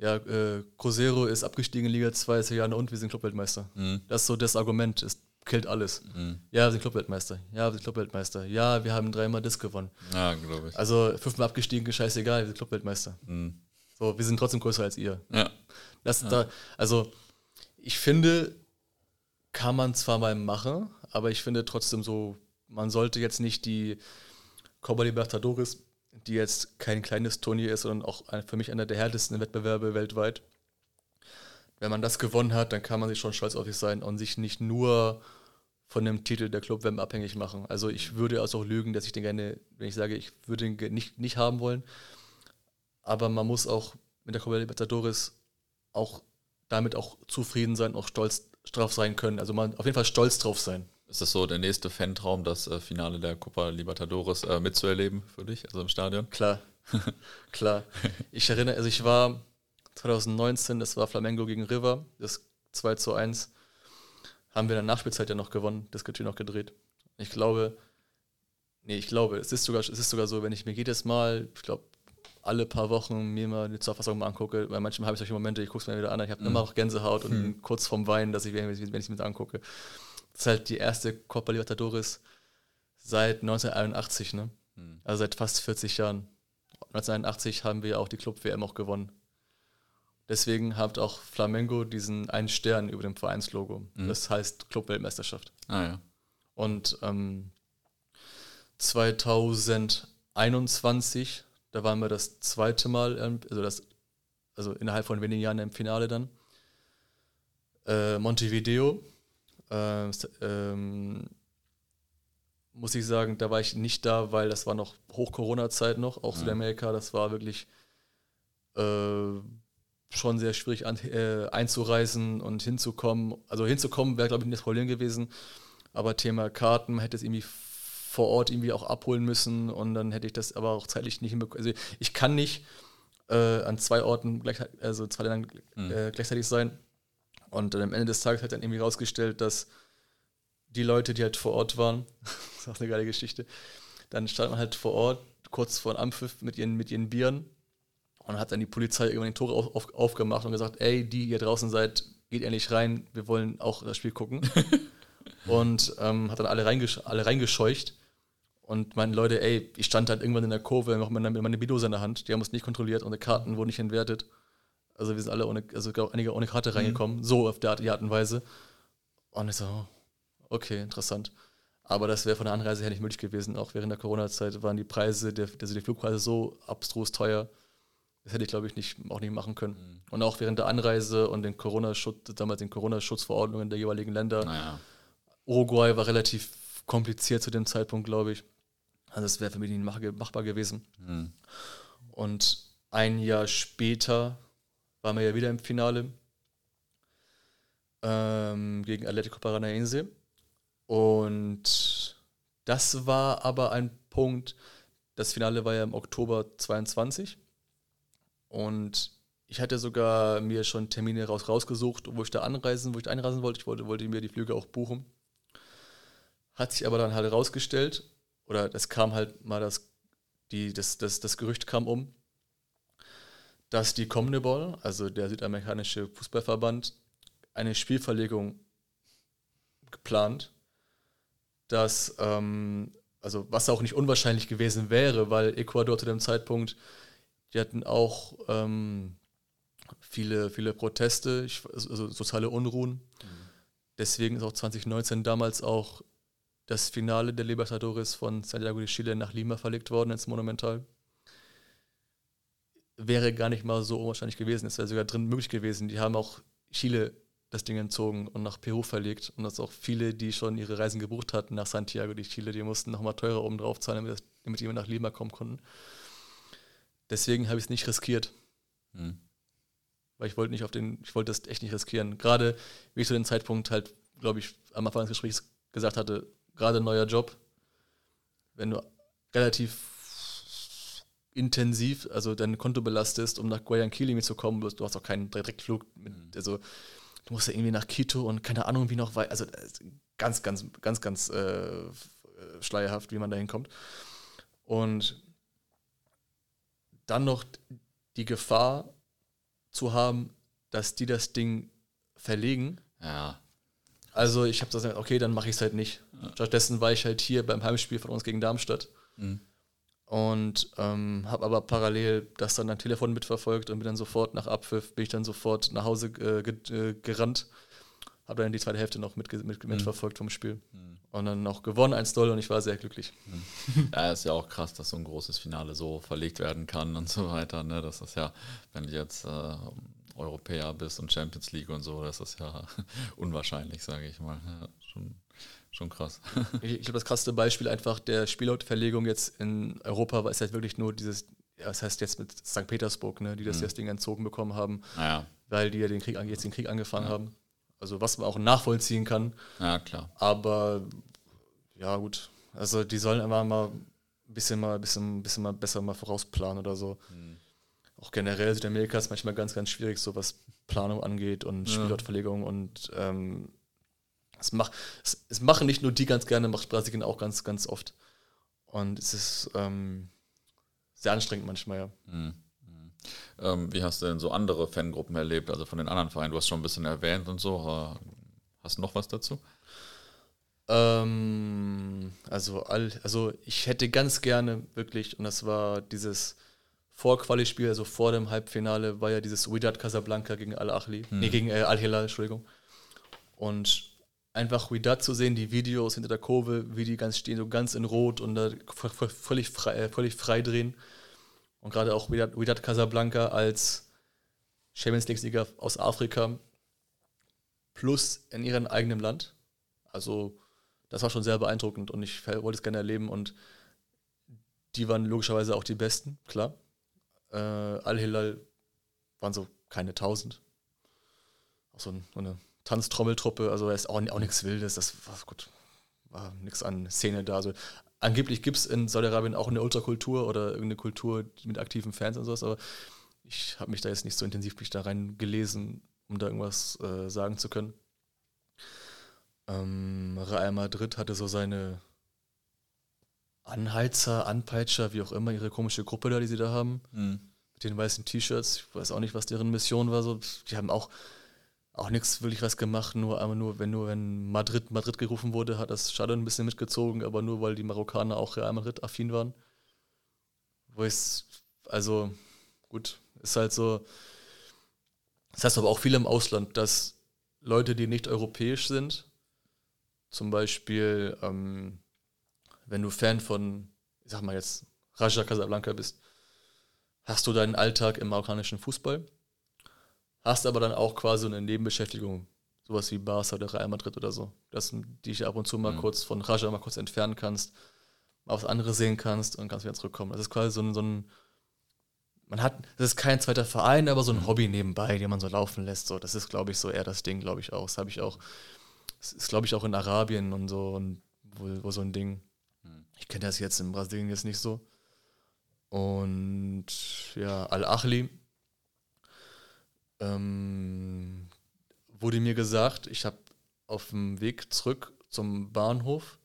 ja, äh, Cruzeiro ist abgestiegen in Liga 2, ist ja, und wir sind Clubweltmeister. Mhm. Das ist so das Argument, es killt alles. Mhm. Ja, wir sind Clubweltmeister. Ja, wir sind Clubweltmeister. Ja, wir haben dreimal das gewonnen. Ja, glaube ich. Also fünfmal abgestiegen, scheißegal, wir sind Clubweltmeister. Mhm. So, wir sind trotzdem größer als ihr. Ja. Das ja. da, also ich finde, kann man zwar mal machen, aber ich finde trotzdem so, man sollte jetzt nicht die Copa Libertadores die jetzt kein kleines Turnier ist, sondern auch für mich einer der härtesten Wettbewerbe weltweit. Wenn man das gewonnen hat, dann kann man sich schon stolz auf sich sein und sich nicht nur von dem Titel der Club WM abhängig machen. Also ich würde also auch lügen, dass ich den gerne, wenn ich sage, ich würde den nicht, nicht haben wollen. Aber man muss auch mit der Copa Libertadores auch damit auch zufrieden sein, auch stolz drauf sein können. Also man auf jeden Fall stolz drauf sein. Ist das so der nächste Fantraum, das äh, Finale der Copa Libertadores äh, mitzuerleben für dich, also im Stadion? Klar, [laughs] klar. Ich erinnere, also ich war 2019, das war Flamengo gegen River, das 2 zu 1 haben wir in der Nachspielzeit ja noch gewonnen, das Getür noch gedreht. Ich glaube, nee, ich glaube, es ist sogar, es ist sogar so, wenn ich mir jedes Mal, ich glaube, alle paar Wochen mir mal eine Zusammenfassung mal angucke, bei manchmal habe ich solche Momente, ich gucke es mir wieder an, ich habe mhm. immer noch Gänsehaut und mhm. kurz vorm Weinen, dass ich, wenn ich es mir angucke. Das ist halt die erste Copa Libertadores seit 1981, ne? Mhm. Also seit fast 40 Jahren. 1981 haben wir auch die Club-WM auch gewonnen. Deswegen hat auch Flamengo diesen einen Stern über dem Vereinslogo. Mhm. Das heißt Club-Weltmeisterschaft. Ah ja. Und ähm, 2021, da waren wir das zweite Mal, also, das, also innerhalb von wenigen Jahren im Finale dann. Äh, Montevideo. Äh, ähm, muss ich sagen, da war ich nicht da, weil das war noch Hoch-Corona-Zeit noch, auch ja. Südamerika, das war wirklich äh, schon sehr schwierig an, äh, einzureisen und hinzukommen. Also hinzukommen wäre, glaube ich, nicht das Problem gewesen. Aber Thema Karten, man hätte es irgendwie vor Ort irgendwie auch abholen müssen und dann hätte ich das aber auch zeitlich nicht hinbekommen. Also ich kann nicht äh, an zwei Orten, gleich, also zwei Ländern mhm. äh, gleichzeitig sein. Und dann am Ende des Tages hat dann irgendwie rausgestellt, dass die Leute, die halt vor Ort waren, [laughs] das ist auch eine geile Geschichte, dann stand man halt vor Ort, kurz vor Ampfiff mit ihren, mit ihren Bieren und hat dann die Polizei irgendwann den Tore auf, auf, aufgemacht und gesagt, ey, die hier draußen seid, geht endlich rein, wir wollen auch das Spiel gucken. [laughs] und ähm, hat dann alle, reingesch alle reingescheucht und meinen Leute, ey, ich stand halt irgendwann in der Kurve mit meiner, mit meiner Bidose in der Hand, die haben uns nicht kontrolliert, unsere Karten wurden nicht entwertet. Also wir sind alle ohne, also einige ohne Karte mhm. reingekommen, so auf der Art, die Art und Weise. Und ich so, okay, interessant. Aber das wäre von der Anreise her nicht möglich gewesen. Auch während der Corona-Zeit waren die Preise, der, also die Flugpreise so abstrus teuer, das hätte ich, glaube ich, nicht, auch nicht machen können. Mhm. Und auch während der Anreise und den Corona-Schutz, damals den Corona-Schutzverordnungen der jeweiligen Länder. Naja. Uruguay war relativ kompliziert zu dem Zeitpunkt, glaube ich. Also es wäre für mich nicht machbar gewesen. Mhm. Und ein Jahr später waren wir ja wieder im Finale ähm, gegen Atletico Paranaense. Und das war aber ein Punkt, das Finale war ja im Oktober 22. Und ich hatte sogar mir schon Termine raus, rausgesucht, wo ich da anreisen, wo ich einreisen wollte. Ich wollte, wollte mir die Flüge auch buchen. Hat sich aber dann halt rausgestellt, oder das kam halt mal das, die, das, das, das Gerücht kam um, dass die Comnebol, also der südamerikanische Fußballverband, eine Spielverlegung geplant, dass, ähm, also was auch nicht unwahrscheinlich gewesen wäre, weil Ecuador zu dem Zeitpunkt die hatten auch ähm, viele, viele Proteste, also soziale Unruhen. Mhm. Deswegen ist auch 2019 damals auch das Finale der Libertadores von Santiago de Chile nach Lima verlegt worden ins Monumental. Wäre gar nicht mal so unwahrscheinlich gewesen, es wäre sogar drin möglich gewesen. Die haben auch Chile das Ding entzogen und nach Peru verlegt. Und dass auch viele, die schon ihre Reisen gebucht hatten nach Santiago de Chile, die mussten nochmal teurer oben drauf zahlen, damit, das, damit die nach Lima kommen konnten. Deswegen habe ich es nicht riskiert. Hm. Weil ich wollte nicht auf den, ich wollte das echt nicht riskieren. Gerade, wie ich zu dem Zeitpunkt halt, glaube ich, am Anfang des Gesprächs gesagt hatte, gerade neuer Job, wenn du relativ intensiv, also dein Konto belastest, um nach Guayaquil mitzukommen, du hast auch keinen Direktflug, mit, hm. also du musst ja irgendwie nach Quito und keine Ahnung, wie noch weit, also ganz, ganz, ganz, ganz äh, schleierhaft, wie man da hinkommt. Und dann noch die Gefahr zu haben, dass die das Ding verlegen. Ja. Also ich habe gesagt, okay, dann mache ich es halt nicht. Stattdessen war ich halt hier beim Heimspiel von uns gegen Darmstadt. Mhm. Und ähm, habe aber parallel das dann am Telefon mitverfolgt und bin dann sofort nach Abpfiff, bin ich dann sofort nach Hause äh, ge äh, gerannt. habe dann die zweite Hälfte noch mit, mit, mitverfolgt vom Spiel. Mhm. Und dann auch gewonnen, 1-0 und ich war sehr glücklich. Mhm. [laughs] Ja, ist ja auch krass, dass so ein großes Finale so verlegt werden kann und so weiter. Ne? Das ist ja, wenn du jetzt äh, Europäer bist und Champions League und so, das ist ja [laughs] unwahrscheinlich, sage ich mal. Ja, schon, schon krass. [laughs] ich, ich glaube, das krasseste Beispiel einfach der Spielortverlegung jetzt in Europa war, ist halt wirklich nur dieses, das heißt jetzt mit St. Petersburg, ne, die das, mhm. das Ding entzogen bekommen haben, ja. weil die ja den Krieg, jetzt den Krieg angefangen ja. haben. Also was man auch nachvollziehen kann. Ja, klar. Aber ja, gut. Also die sollen einfach mal ein bisschen mal, bisschen, bisschen mal besser mal vorausplanen oder so. Mhm auch generell Südamerika ist manchmal ganz, ganz schwierig, so was Planung angeht und ja. Spielortverlegung und ähm, es, mach, es, es, machen nicht nur die ganz gerne, macht Brasilien auch ganz, ganz oft. Und es ist ähm, sehr anstrengend manchmal, ja. Mhm. Ähm, wie hast du denn so andere Fangruppen erlebt, also von den anderen Vereinen? Du hast schon ein bisschen erwähnt und so. Hast du noch was dazu? Ähm, also, all, also ich hätte ganz gerne wirklich, und das war dieses Vorqualispiel, also vor dem Halbfinale, war ja dieses Wydad Casablanca gegen Al-Achli, hm. nee, gegen äh, Al-Hilal, Entschuldigung. Und einfach Wydad zu sehen, die Videos hinter der Kurve, wie die ganz stehen, so ganz in Rot und da völlig frei, äh, völlig frei drehen. Und gerade auch Wydad Casablanca als Champions League-Sieger aus Afrika plus in ihrem eigenen Land. Also, das war schon sehr beeindruckend und ich wollte es gerne erleben und die waren logischerweise auch die Besten, klar. Äh, Al-Hilal waren so keine tausend. Auch so, ein, so eine Tanztrommeltruppe, also ist auch, auch nichts Wildes, das war gut, war nichts an Szene da. Also angeblich gibt es in Saudi-Arabien auch eine Ultrakultur oder irgendeine Kultur mit aktiven Fans und sowas, aber ich habe mich da jetzt nicht so intensiv mich da rein gelesen, um da irgendwas äh, sagen zu können. Ähm, Real Madrid hatte so seine Anheizer, Anpeitscher, wie auch immer, ihre komische Gruppe da, die sie da haben. Mhm. Mit den weißen T-Shirts. Ich weiß auch nicht, was deren Mission war. So. Die haben auch, auch nichts wirklich was gemacht, nur einmal nur, wenn nur wenn Madrid Madrid gerufen wurde, hat das Stadion ein bisschen mitgezogen, aber nur weil die Marokkaner auch Real Madrid-affin waren. Wo ich also gut, ist halt so. Das heißt aber auch viel im Ausland, dass Leute, die nicht europäisch sind, zum Beispiel ähm, wenn du Fan von, ich sag mal jetzt, Raja Casablanca bist, hast du deinen Alltag im marokkanischen Fußball, hast aber dann auch quasi eine Nebenbeschäftigung, sowas wie Barca oder Real Madrid oder so, dass du dich ab und zu mal mhm. kurz von Raja mal kurz entfernen kannst, mal was anderes sehen kannst und kannst wieder zurückkommen. Das ist quasi so ein, so ein man hat, das ist kein zweiter Verein, aber so ein mhm. Hobby nebenbei, den man so laufen lässt. So, das ist, glaube ich, so eher das Ding, glaube ich auch. Das habe ich auch. Das ist, glaube ich, auch in Arabien und so, und wo, wo so ein Ding. Ich kenne das jetzt in Brasilien jetzt nicht so. Und ja, Al-Achli ähm, wurde mir gesagt, ich habe auf dem Weg zurück zum Bahnhof,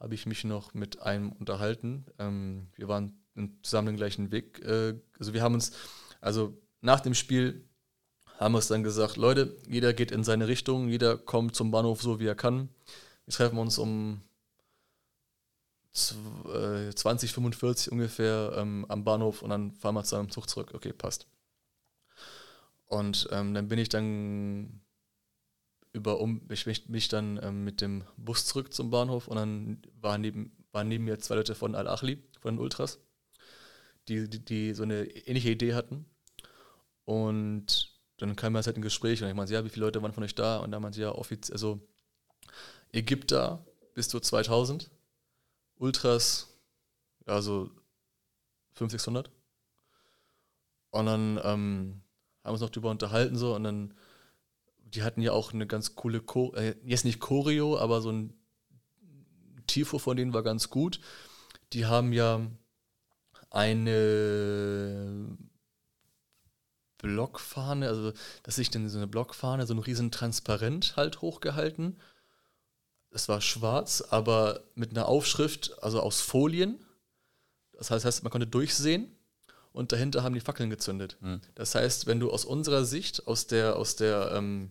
habe ich mich noch mit einem unterhalten. Ähm, wir waren zusammen den gleichen Weg. Äh, also wir haben uns, also nach dem Spiel haben wir uns dann gesagt, Leute, jeder geht in seine Richtung, jeder kommt zum Bahnhof so, wie er kann. Wir treffen uns um 2045 äh, ungefähr ähm, am Bahnhof und dann fahren wir zu einem Zug zurück. Okay, passt. Und ähm, dann bin ich dann über um, ich mich dann ähm, mit dem Bus zurück zum Bahnhof und dann waren neben, waren neben mir zwei Leute von Al-Achli, von den Ultras, die, die, die, so eine ähnliche Idee hatten. Und dann kam halt ein Gespräch und ich meinte, ja, wie viele Leute waren von euch da? Und dann meinte ja, offiziell, also Ägypter bis zu 2000 Ultras, ja, so 500, 600. Und dann ähm, haben uns noch drüber unterhalten so und dann, die hatten ja auch eine ganz coole, Cho äh, jetzt nicht Choreo, aber so ein Tifo von denen war ganz gut. Die haben ja eine Blockfahne, also das ist denn so eine Blockfahne, so ein riesen Transparent halt hochgehalten es war schwarz, aber mit einer Aufschrift, also aus Folien. Das heißt, man konnte durchsehen und dahinter haben die Fackeln gezündet. Mhm. Das heißt, wenn du aus unserer Sicht, aus der, aus der ähm,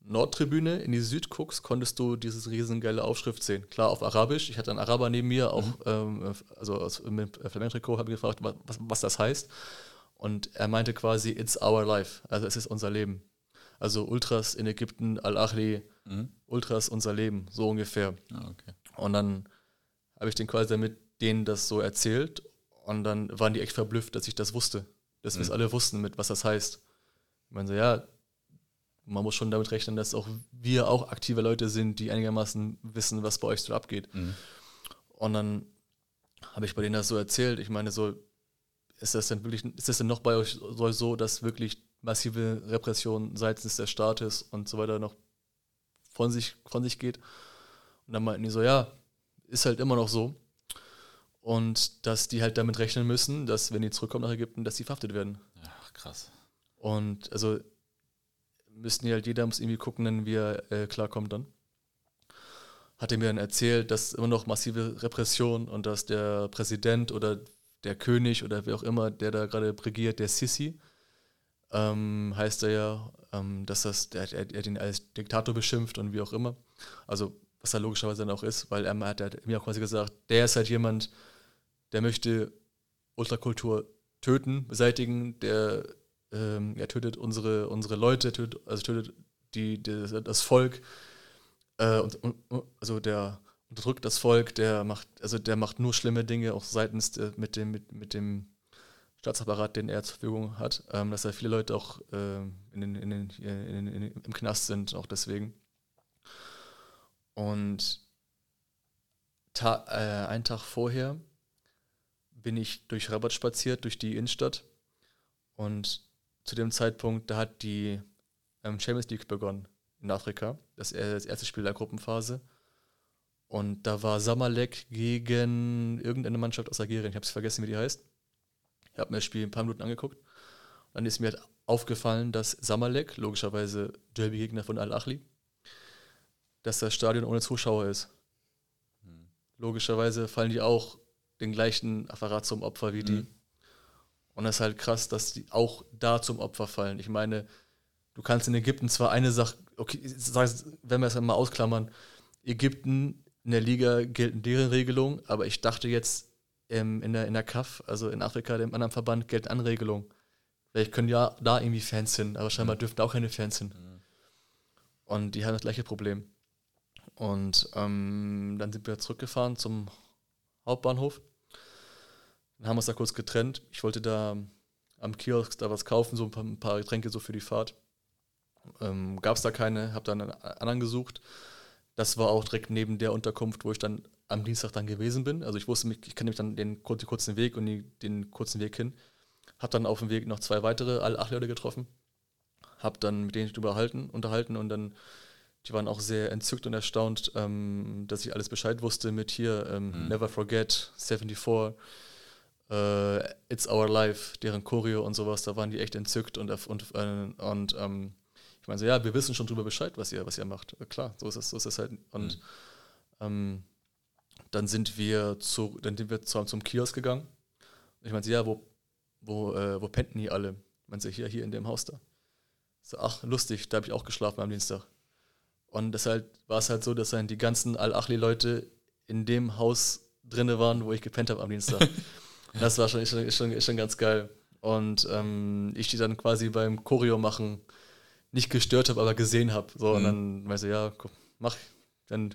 Nordtribüne in die Süd guckst, konntest du diese riesengeile Aufschrift sehen. Klar, auf Arabisch. Ich hatte einen Araber neben mir, auch mhm. ähm, also aus, mit Flamenco, habe gefragt, was, was das heißt. Und er meinte quasi, it's our life. Also es ist unser Leben. Also Ultras in Ägypten, Al-Achli, mhm. Ultras unser Leben, so ungefähr. Ah, okay. Und dann habe ich den quasi damit denen das so erzählt und dann waren die echt verblüfft, dass ich das wusste. Dass mhm. wir es alle wussten, mit was das heißt. Ich meine so, ja, man muss schon damit rechnen, dass auch wir auch aktive Leute sind, die einigermaßen wissen, was bei euch so abgeht. Mhm. Und dann habe ich bei denen das so erzählt. Ich meine, so, ist das denn wirklich, ist das denn noch bei euch so, dass wirklich massive Repression seitens des Staates und so weiter noch von sich, von sich geht? Und dann meinten die so, ja, ist halt immer noch so. Und dass die halt damit rechnen müssen, dass, wenn die zurückkommen nach Ägypten, dass sie verhaftet werden. Ach, krass. Und also müssten die halt, jeder muss irgendwie gucken, wie er äh, klarkommt dann. Hat er mir dann erzählt, dass immer noch massive Repression und dass der Präsident oder der König oder wer auch immer, der da gerade regiert, der Sisi, ähm, heißt er ja, ähm, dass das, der, er, er den als Diktator beschimpft und wie auch immer. Also, was er logischerweise dann auch ist, weil er hat, er hat mir auch quasi gesagt, der ist halt jemand, der möchte Ultrakultur töten, beseitigen, der ähm, er tötet unsere, unsere Leute, tötet, also tötet die, die das Volk, äh, und, also der unterdrückt das Volk, der macht, also der macht nur schlimme Dinge, auch seitens der, mit dem, mit, mit dem Staatsapparat, den er zur Verfügung hat, ähm, dass da viele Leute auch äh, in den, in den, in den, im Knast sind, auch deswegen. Und ta äh, einen Tag vorher bin ich durch Rabat spaziert, durch die Innenstadt. Und zu dem Zeitpunkt, da hat die ähm, Champions League begonnen in Afrika. Das, das erste Spiel der Gruppenphase. Und da war Samalek gegen irgendeine Mannschaft aus Algerien. Ich habe es vergessen, wie die heißt. Ich habe mir das Spiel ein paar Minuten angeguckt. Dann ist mir halt aufgefallen, dass Samalek, logischerweise Derby-Gegner von Al-Achli, dass das Stadion ohne Zuschauer ist. Hm. Logischerweise fallen die auch den gleichen Apparat zum Opfer wie die. Hm. Und das ist halt krass, dass die auch da zum Opfer fallen. Ich meine, du kannst in Ägypten zwar eine Sache, okay, wenn wir es mal ausklammern, Ägypten in der Liga gelten deren Regelungen, aber ich dachte jetzt ähm, in, der, in der CAF, also in Afrika, dem anderen Verband, gelten andere Regelungen. Vielleicht können ja da irgendwie Fans hin, aber scheinbar mhm. dürfen da auch keine Fans hin. Mhm. Und die haben das gleiche Problem. Und ähm, dann sind wir zurückgefahren zum Hauptbahnhof. Dann haben wir uns da kurz getrennt. Ich wollte da am Kiosk da was kaufen, so ein paar, ein paar Getränke so für die Fahrt. Ähm, Gab es da keine, habe dann einen anderen gesucht. Das war auch direkt neben der Unterkunft, wo ich dann am Dienstag dann gewesen bin. Also ich wusste, ich kenne mich dann den, den kurzen Weg und die, den kurzen Weg hin. Habe dann auf dem Weg noch zwei weitere Al-Achleute getroffen. Habe dann mit denen unterhalten, unterhalten und dann, die waren auch sehr entzückt und erstaunt, ähm, dass ich alles Bescheid wusste mit hier ähm, mhm. Never Forget, 74, äh, It's Our Life, deren Choreo und sowas. Da waren die echt entzückt und, und, äh, und ähm, ich meine so, ja, wir wissen schon drüber Bescheid, was ihr, was ihr macht. Klar, so ist es, so ist es halt. Und mhm. ähm, dann sind wir zu, dann sind wir zu, zum Kiosk gegangen. Ich meinte, ja, wo, wo, äh, wo pennten die alle? Ich meinte, hier, hier in dem Haus da. So, ach, lustig, da habe ich auch geschlafen am Dienstag. Und deshalb war es halt so, dass dann die ganzen Al-Achli-Leute in dem Haus drinne waren, wo ich gepennt habe am Dienstag. [laughs] das war schon, schon, schon, schon ganz geil. Und ähm, ich die dann quasi beim Choreo machen nicht gestört habe, aber gesehen habe. So, mhm. und dann weiß ich, ja, komm, mach, dann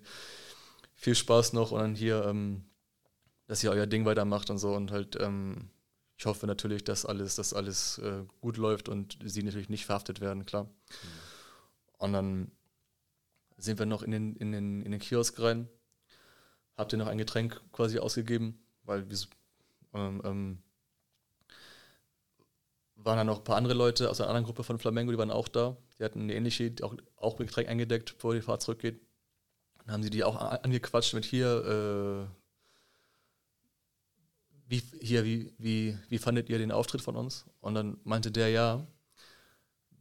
viel Spaß noch und dann hier, ähm, dass ihr euer Ding weitermacht und so und halt, ähm, ich hoffe natürlich, dass alles, dass alles äh, gut läuft und sie natürlich nicht verhaftet werden, klar. Mhm. Und dann sind wir noch in den, in den, in den Kiosk rein, habt ihr noch ein Getränk quasi ausgegeben, weil wir ähm, ähm, waren dann noch ein paar andere Leute aus einer anderen Gruppe von Flamengo, die waren auch da. Die hatten eine ähnliche, auch, auch mit Getränk eingedeckt, bevor die Fahrt zurückgeht. Dann haben sie die auch angequatscht mit hier, äh, wie, hier, wie, wie, wie fandet ihr den Auftritt von uns? Und dann meinte der, ja,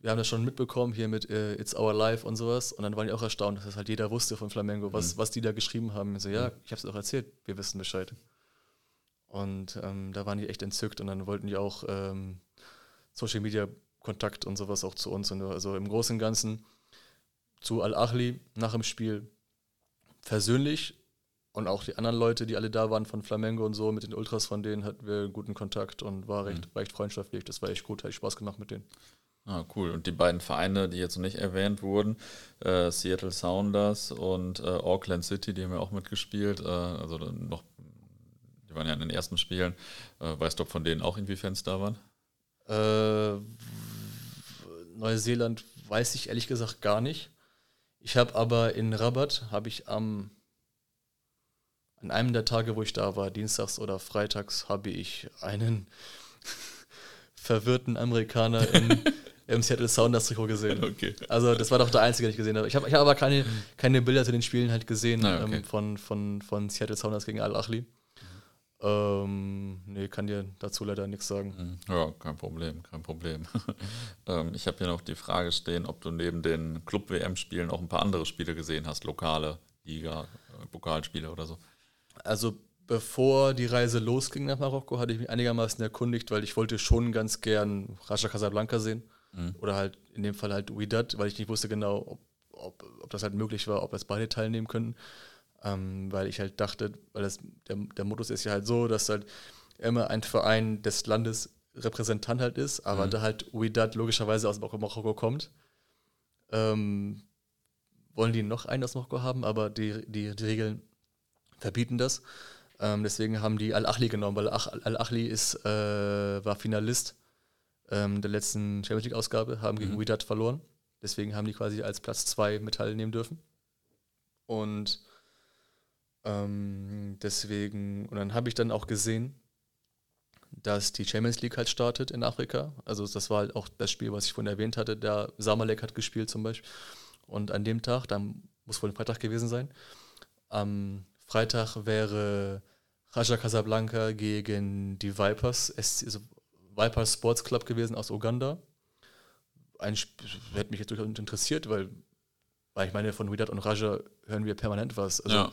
wir haben das schon mitbekommen hier mit äh, It's Our Life und sowas. Und dann waren die auch erstaunt, dass das halt jeder wusste von Flamengo, was, mhm. was die da geschrieben haben. Ich so, ja, ich habe es auch erzählt, wir wissen Bescheid. Und ähm, da waren die echt entzückt und dann wollten die auch ähm, Social Media Kontakt und sowas auch zu uns. Und also im Großen und Ganzen zu Al-Achli nach dem Spiel persönlich und auch die anderen Leute, die alle da waren von Flamengo und so, mit den Ultras von denen hatten wir guten Kontakt und war recht, mhm. recht freundschaftlich. Das war echt gut, hat Spaß gemacht mit denen. Ah, cool. Und die beiden Vereine, die jetzt noch nicht erwähnt wurden, äh, Seattle Sounders und äh, Auckland City, die haben ja auch mitgespielt. Äh, also noch, die waren ja in den ersten Spielen. Äh, weißt du, ob von denen auch irgendwie Fans da waren? Äh, Neuseeland weiß ich ehrlich gesagt gar nicht. Ich habe aber in Rabat, habe ich am an einem der Tage, wo ich da war, dienstags oder freitags, habe ich einen [laughs] verwirrten Amerikaner in, [laughs] im Seattle Sounders Trikot gesehen. Okay. Also das war doch der einzige, den ich gesehen habe. Ich habe ich hab aber keine, keine Bilder zu den Spielen halt gesehen ah, okay. ähm, von, von, von Seattle Sounders gegen Al-Achli. Ähm, nee, kann dir dazu leider nichts sagen. Mhm. Ja, kein Problem, kein Problem. [laughs] ähm, ich habe hier noch die Frage stehen, ob du neben den Club-WM-Spielen auch ein paar andere Spiele gesehen hast, lokale Liga, äh, Pokalspiele oder so. Also bevor die Reise losging nach Marokko, hatte ich mich einigermaßen erkundigt, weil ich wollte schon ganz gern Raja Casablanca sehen. Mhm. Oder halt in dem Fall halt Uidat, weil ich nicht wusste genau, ob, ob, ob das halt möglich war, ob das beide teilnehmen können. Ähm, weil ich halt dachte, weil das, der, der Modus ist ja halt so, dass halt immer ein Verein des Landes Repräsentant halt ist, aber mhm. da halt Uidat logischerweise aus Marokko kommt, ähm, wollen die noch einen aus Marokko haben, aber die, die, die Regeln verbieten das. Ähm, deswegen haben die Al-Achli genommen, weil Al-Achli ist, äh, war Finalist ähm, der letzten Champions League-Ausgabe, haben gegen mhm. Wydad verloren. Deswegen haben die quasi als Platz 2 mit teilnehmen dürfen. Und ähm, deswegen, und dann habe ich dann auch gesehen, dass die Champions League halt startet in Afrika. Also das war halt auch das Spiel, was ich vorhin erwähnt hatte. Der Samalek hat gespielt zum Beispiel. Und an dem Tag, dann muss wohl ein Freitag gewesen sein, am Freitag wäre Raja Casablanca gegen die Vipers, also Vipers Sports Club gewesen aus Uganda. Ein Spiel hätte mich jetzt durchaus interessiert, weil, weil ich meine, von Widat und Raja hören wir permanent was. Also ja.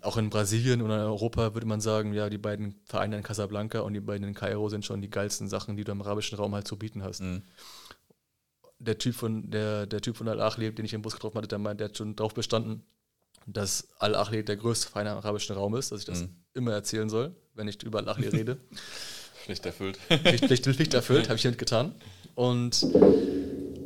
Auch in Brasilien oder in Europa würde man sagen, ja, die beiden Vereine in Casablanca und die beiden in Kairo sind schon die geilsten Sachen, die du im arabischen Raum halt zu bieten hast. Mhm. Der Typ von der, der Typ von Al-Achli, den ich im Bus getroffen hatte, der meint, der hat schon darauf bestanden, dass Al-Achli der größte Verein im arabischen Raum ist, dass ich das mhm. immer erzählen soll, wenn ich über Al-Achli rede. [laughs] Pflicht erfüllt. Pflicht, Pflicht, Pflicht erfüllt, [laughs] habe ich hiermit getan. Und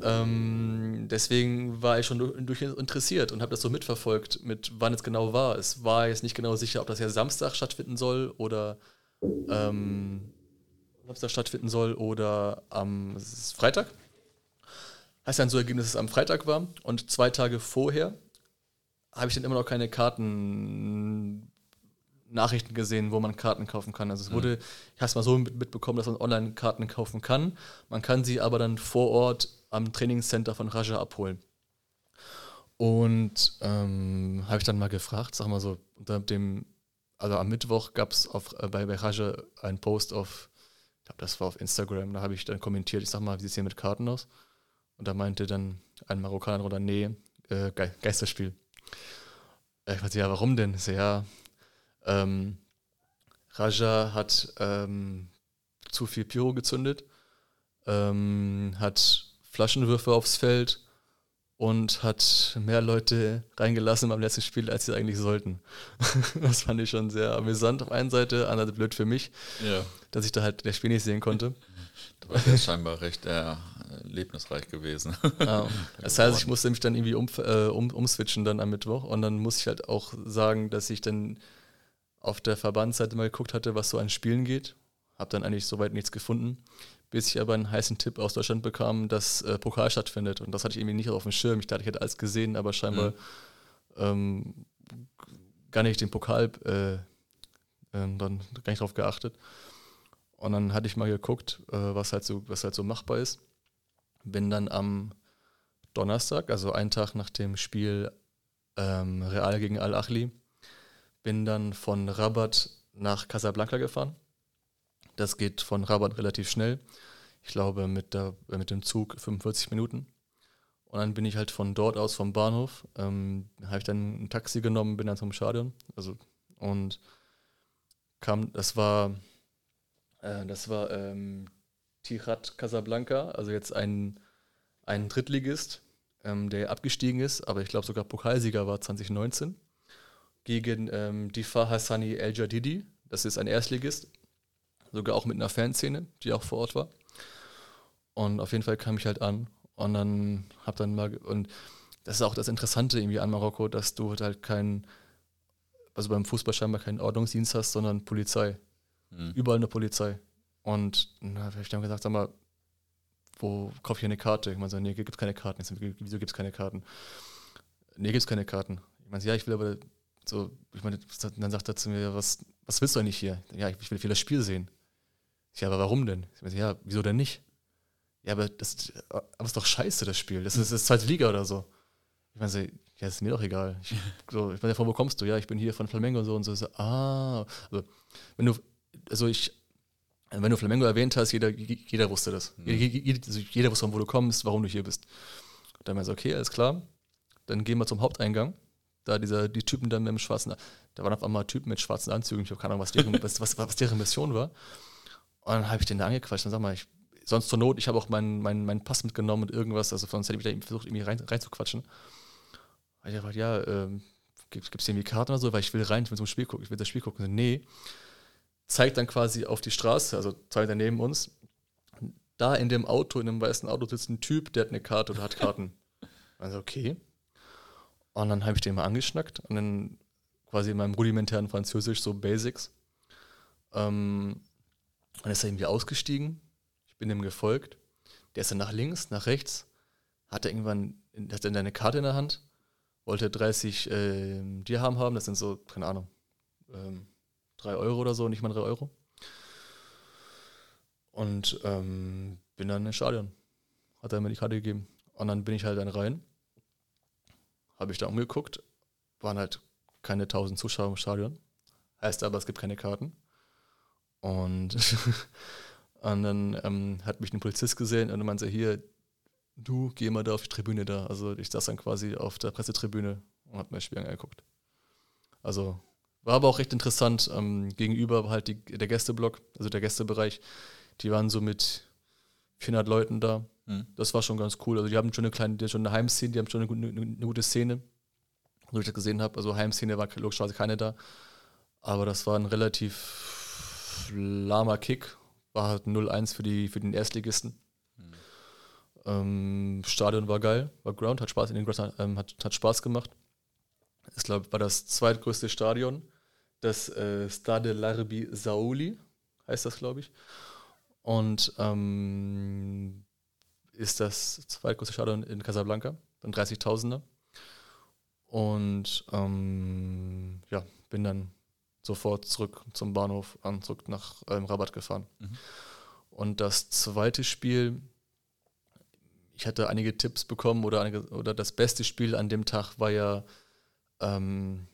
ähm, deswegen war ich schon durch, interessiert und habe das so mitverfolgt, mit wann es genau war. Es war jetzt nicht genau sicher, ob das ja Samstag stattfinden soll oder ähm, Samstag stattfinden soll oder am Freitag. Heißt dann so ergeben, dass es am Freitag war und zwei Tage vorher habe ich dann immer noch keine Karten Nachrichten gesehen, wo man Karten kaufen kann. Also es mhm. wurde, ich habe es mal so mitbekommen, dass man online Karten kaufen kann. Man kann sie aber dann vor Ort am Trainingscenter von Raja abholen. Und ähm, habe ich dann mal gefragt, sag mal so, unter dem, also am Mittwoch gab es äh, bei, bei Raja einen Post auf, ich glaube, das war auf Instagram, da habe ich dann kommentiert, ich sag mal, wie sieht es hier mit Karten aus? Und da meinte dann ein Marokkaner oder nee, äh, Ge Geisterspiel. Ich meinte, ja, warum denn? So, ja, ähm, Raja hat ähm, zu viel Pyro gezündet, ähm, hat Flaschenwürfe aufs Feld und hat mehr Leute reingelassen beim letzten Spiel, als sie eigentlich sollten. [laughs] das fand ich schon sehr amüsant auf einer Seite, andererseits blöd für mich, ja. dass ich da halt das Spiel nicht sehen konnte. Da war ja scheinbar recht äh, erlebnisreich gewesen. Ja. [laughs] Das heißt, ich musste mich dann irgendwie um, äh, um, umswitchen dann am Mittwoch und dann muss ich halt auch sagen, dass ich dann auf der Verbandsseite mal geguckt hatte, was so an Spielen geht. Habe dann eigentlich soweit nichts gefunden, bis ich aber einen heißen Tipp aus Deutschland bekam, dass äh, Pokal stattfindet. Und das hatte ich irgendwie nicht auf dem Schirm. Ich dachte, ich hätte alles gesehen, aber scheinbar mhm. ähm, gar nicht den Pokal äh, äh, dann gar nicht drauf geachtet. Und dann hatte ich mal geguckt, äh, was, halt so, was halt so machbar ist. Bin dann am Donnerstag, also einen Tag nach dem Spiel ähm, Real gegen Al-Achli, bin dann von Rabat nach Casablanca gefahren. Das geht von Rabat relativ schnell. Ich glaube mit, der, mit dem Zug 45 Minuten. Und dann bin ich halt von dort aus vom Bahnhof, ähm, habe ich dann ein Taxi genommen, bin dann zum Stadion. Also, und kam, das war, äh, das war ähm, Tirat Casablanca, also jetzt ein, ein Drittligist, ähm, der abgestiegen ist, aber ich glaube sogar Pokalsieger war 2019 gegen ähm, Difa Hassani El Jadidi. Das ist ein Erstligist, sogar auch mit einer Fanszene, die auch vor Ort war. Und auf jeden Fall kam ich halt an und dann hab dann mal, und das ist auch das Interessante irgendwie an Marokko, dass du halt keinen, also beim Fußball scheinbar keinen Ordnungsdienst hast, sondern Polizei. Mhm. Überall eine Polizei. Und dann habe ich dann gesagt, sag mal, wo kaufe ich eine Karte? Ich meine, so, nee, gibt keine Karten. Ich sag, wieso gibt es keine Karten? Nee, gibt es keine Karten. Ich meine, ja, ich will aber so, ich meine, dann sagt er zu mir, was, was willst du eigentlich hier? Ja, ich will, will das Spiel sehen. Ich, ja, aber warum denn? Ich meine, ja, wieso denn nicht? Ja, aber das, aber ist doch scheiße, das Spiel. Das ist, das ist zweite Liga oder so. Ich meine, so, ja, ist mir doch egal. Ich, [laughs] so, ich meine, von wo kommst du? Ja, ich bin hier von Flamengo und so und so. so ah, also, wenn du, also ich, wenn du Flamengo erwähnt hast, jeder, jeder wusste das. Mhm. Jeder, also jeder wusste, wo du kommst, warum du hier bist. Und dann war so, okay, alles klar. Dann gehen wir zum Haupteingang. Da dieser, die Typen dann mit dem schwarzen, da waren auf einmal Typen mit schwarzen Anzügen. Ich habe keine Ahnung, was deren, was, was, was deren Mission war. Und dann habe ich den da angequatscht und sag mal, ich, sonst zur Not, ich habe auch meinen, meinen, meinen Pass mitgenommen und irgendwas, also sonst hätte ich da versucht, irgendwie rein, reinzuquatschen. Und ich habe gesagt, ja, ähm, gibt es irgendwie Karten oder so, weil ich will rein, ich will zum Spiel gucken, ich will das Spiel gucken. Und nee, zeigt dann quasi auf die Straße, also zeigt er neben uns. Da in dem Auto, in dem weißen Auto sitzt ein Typ, der hat eine Karte oder hat Karten. [laughs] Also okay. Und dann habe ich den mal angeschnackt und dann quasi in meinem rudimentären Französisch so Basics. Ähm, dann ist er irgendwie ausgestiegen. Ich bin ihm gefolgt. Der ist dann nach links, nach rechts. Hat er irgendwann, hat er eine Karte in der Hand. Wollte 30 äh, Dirham haben. Das sind so, keine Ahnung, ähm, 3 Euro oder so, nicht mal 3 Euro. Und ähm, bin dann ins Stadion. Hat er mir die Karte gegeben. Und dann bin ich halt dann rein. Habe ich da umgeguckt. Waren halt keine 1000 Zuschauer im Stadion. Heißt aber, es gibt keine Karten. Und, [laughs] und dann ähm, hat mich ein Polizist gesehen und meinte, hier, du geh mal da auf die Tribüne da. Also ich saß dann quasi auf der Pressetribüne und habe mir das Spiel angeguckt. Also war aber auch recht interessant. Ähm, gegenüber halt die, der Gästeblock, also der Gästebereich, die waren so mit 400 Leuten da. Mhm. Das war schon ganz cool. Also die haben schon eine kleine, die schon eine Heimszene, die haben schon eine, eine, eine gute Szene, so ich das gesehen habe. Also Heimszene war logischerweise keine da. Aber das war ein relativ lahmer Kick. War halt 0-1 für, für den Erstligisten. Mhm. Ähm, Stadion war geil, war Ground, hat Spaß in den Ground, ähm, hat, hat Spaß gemacht glaube war das zweitgrößte Stadion. Das äh, Stade Larbi Saouli heißt das, glaube ich. Und ähm, ist das zweitgrößte Stadion in Casablanca, dann 30.000er. Und ähm, ja, bin dann sofort zurück zum Bahnhof und zurück nach ähm, Rabat gefahren. Mhm. Und das zweite Spiel, ich hatte einige Tipps bekommen oder, einige, oder das beste Spiel an dem Tag war ja ähm,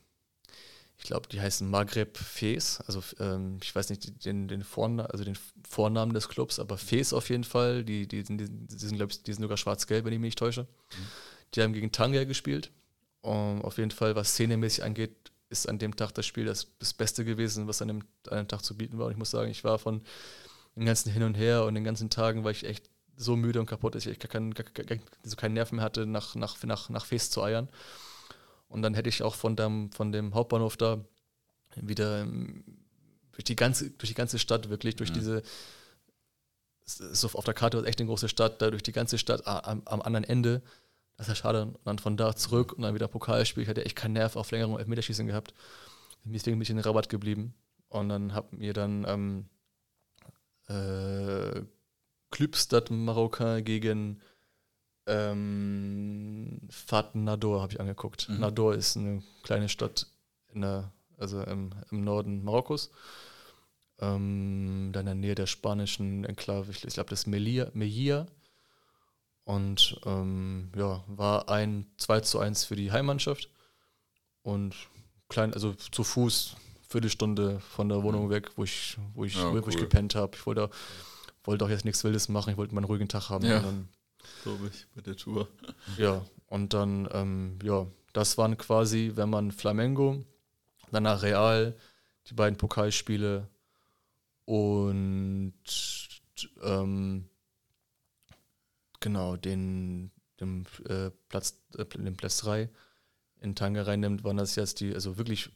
ich glaube, die heißen Maghreb Fes. Also ähm, ich weiß nicht den, den, Vorna also den Vornamen des Clubs, aber Fes auf jeden Fall. Die, die, die, die sind, glaube ich, die sind sogar schwarz-gelb, wenn ich mich nicht täusche. Mhm. Die haben gegen Tanga gespielt. Um, auf jeden Fall, was szenemäßig angeht, ist an dem Tag das Spiel das, das Beste gewesen, was an dem, an dem Tag zu bieten war. Und ich muss sagen, ich war von den ganzen Hin und Her und den ganzen Tagen war ich echt so müde und kaputt, dass ich gar, kein, gar, gar, so keinen Nerv mehr hatte, nach, nach, nach, nach Fes zu eiern. Und dann hätte ich auch von dem, von dem Hauptbahnhof da wieder ähm, durch die ganze, durch die ganze Stadt wirklich, durch mhm. diese, so auf der Karte ist echt eine große Stadt, da durch die ganze Stadt am, am anderen Ende. Das ist ja schade. Und dann von da zurück und dann wieder Pokalspiel. Ich hatte echt keinen Nerv auf längerem Elfmeterschießen gehabt. Deswegen bin ich in den Rabatt geblieben. Und dann hab mir dann ähm, äh, Clubstad Marocain gegen ähm, Fat Nador habe ich angeguckt. Mhm. Nador ist eine kleine Stadt in der, also im, im Norden Marokkos. Ähm, dann in der Nähe der spanischen Enklave, ich, glaube, das Melilla, Melilla. Und ähm, ja, war ein 2 zu 1 für die Heimmannschaft. Und klein, also zu Fuß, Viertelstunde von der Wohnung mhm. weg, wo ich, wo ich, ja, wo cool. ich gepennt habe. Ich wollte, wollte auch jetzt nichts Wildes machen, ich wollte mal einen ruhigen Tag haben. Ja. Glaube ich, mit der Tour. [laughs] Ja, und dann, ähm, ja, das waren quasi, wenn man Flamengo, danach Real, die beiden Pokalspiele und ähm, genau, den, den äh, Platz, äh, den Platz 3 in Tangerei nimmt, waren das jetzt die, also wirklich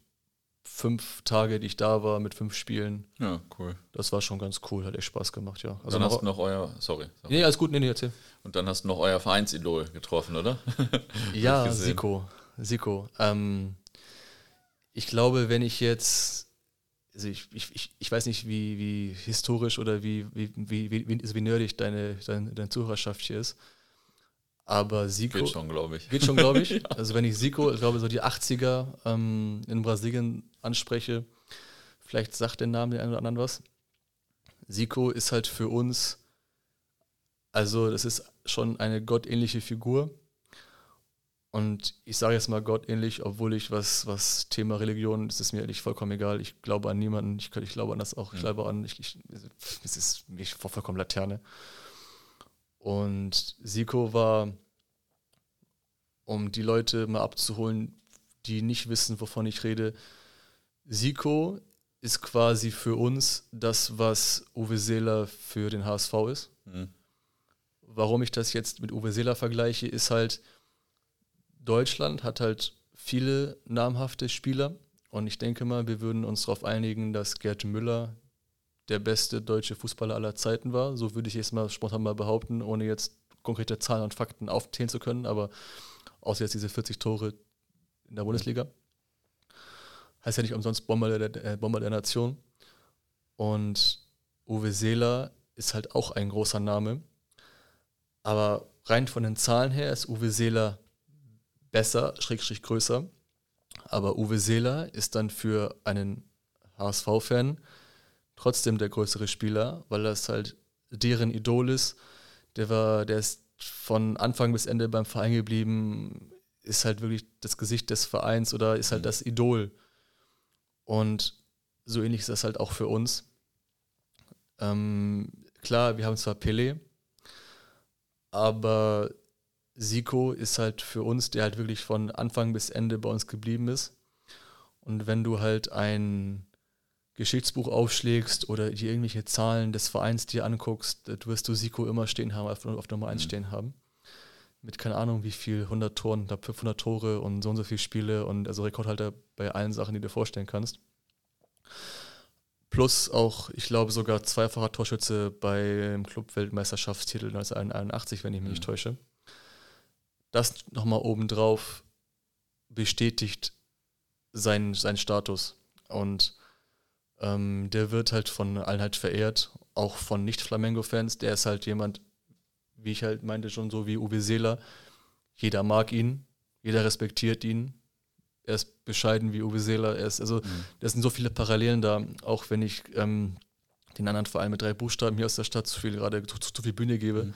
fünf Tage, die ich da war, mit fünf Spielen. Ja, cool. Das war schon ganz cool, hat echt Spaß gemacht, ja. Also dann hast du noch euer, sorry. sorry. Nee, alles gut, nee, nee, erzähl. Und dann hast du noch euer Vereinsidol getroffen, oder? [laughs] ja, Siko. Siko. Ähm, ich glaube, wenn ich jetzt, also ich, ich, ich weiß nicht, wie, wie historisch oder wie, wie, wie, wie, wie nerdig deine, deine, deine Zuhörerschaft hier ist. Aber Zico. Geht schon, glaube ich. Geht schon, glaube ich. [laughs] Also, wenn ich Zico, ich glaube, so die 80er ähm, in Brasilien anspreche, vielleicht sagt der Name den einen oder anderen was. Zico ist halt für uns, also, das ist schon eine gottähnliche Figur. Und ich sage jetzt mal gottähnlich, obwohl ich was, was Thema Religion, das ist mir ehrlich vollkommen egal. Ich glaube an niemanden, ich, ich glaube an das auch, ich glaube an, ich, ich, es ist mich vollkommen Laterne. Und Siko war, um die Leute mal abzuholen, die nicht wissen, wovon ich rede, Siko ist quasi für uns das, was Uwe Seeler für den HSV ist. Mhm. Warum ich das jetzt mit Uwe Seeler vergleiche, ist halt, Deutschland hat halt viele namhafte Spieler und ich denke mal, wir würden uns darauf einigen, dass Gerd Müller der beste deutsche Fußballer aller Zeiten war. So würde ich jetzt mal spontan mal behaupten, ohne jetzt konkrete Zahlen und Fakten aufzählen zu können, aber außer jetzt diese 40 Tore in der Bundesliga. Heißt ja nicht umsonst Bomber der, äh, Bomber der Nation. Und Uwe Seeler ist halt auch ein großer Name. Aber rein von den Zahlen her ist Uwe Seeler besser, schrägstrich größer. Aber Uwe Seeler ist dann für einen HSV-Fan trotzdem der größere Spieler, weil das halt deren Idol ist. Der war, der ist von Anfang bis Ende beim Verein geblieben, ist halt wirklich das Gesicht des Vereins oder ist halt mhm. das Idol. Und so ähnlich ist das halt auch für uns. Ähm, klar, wir haben zwar Pele, aber Siko ist halt für uns, der halt wirklich von Anfang bis Ende bei uns geblieben ist. Und wenn du halt ein Geschichtsbuch aufschlägst oder dir irgendwelche Zahlen des Vereins dir anguckst, du wirst du Siko immer stehen haben, auf, auf Nummer 1 mhm. stehen haben. Mit keine Ahnung wie viel, 100 Toren, 500 Tore und so und so viele Spiele und also Rekordhalter bei allen Sachen, die du dir vorstellen kannst. Plus auch, ich glaube, sogar zweifacher Torschütze beim Club-Weltmeisterschaftstitel 1981, wenn ich mich mhm. nicht täusche. Das nochmal obendrauf bestätigt seinen, seinen Status. Und ähm, der wird halt von allen halt verehrt, auch von Nicht-Flamengo-Fans. Der ist halt jemand, wie ich halt meinte, schon so wie Uwe Seeler. Jeder mag ihn, jeder respektiert ihn. Er ist bescheiden wie Uwe Seeler. Er ist, also, mhm. da sind so viele Parallelen da, auch wenn ich ähm, den anderen Verein mit drei Buchstaben hier aus der Stadt zu viel gerade zu, zu, zu viel Bühne gebe. Mhm.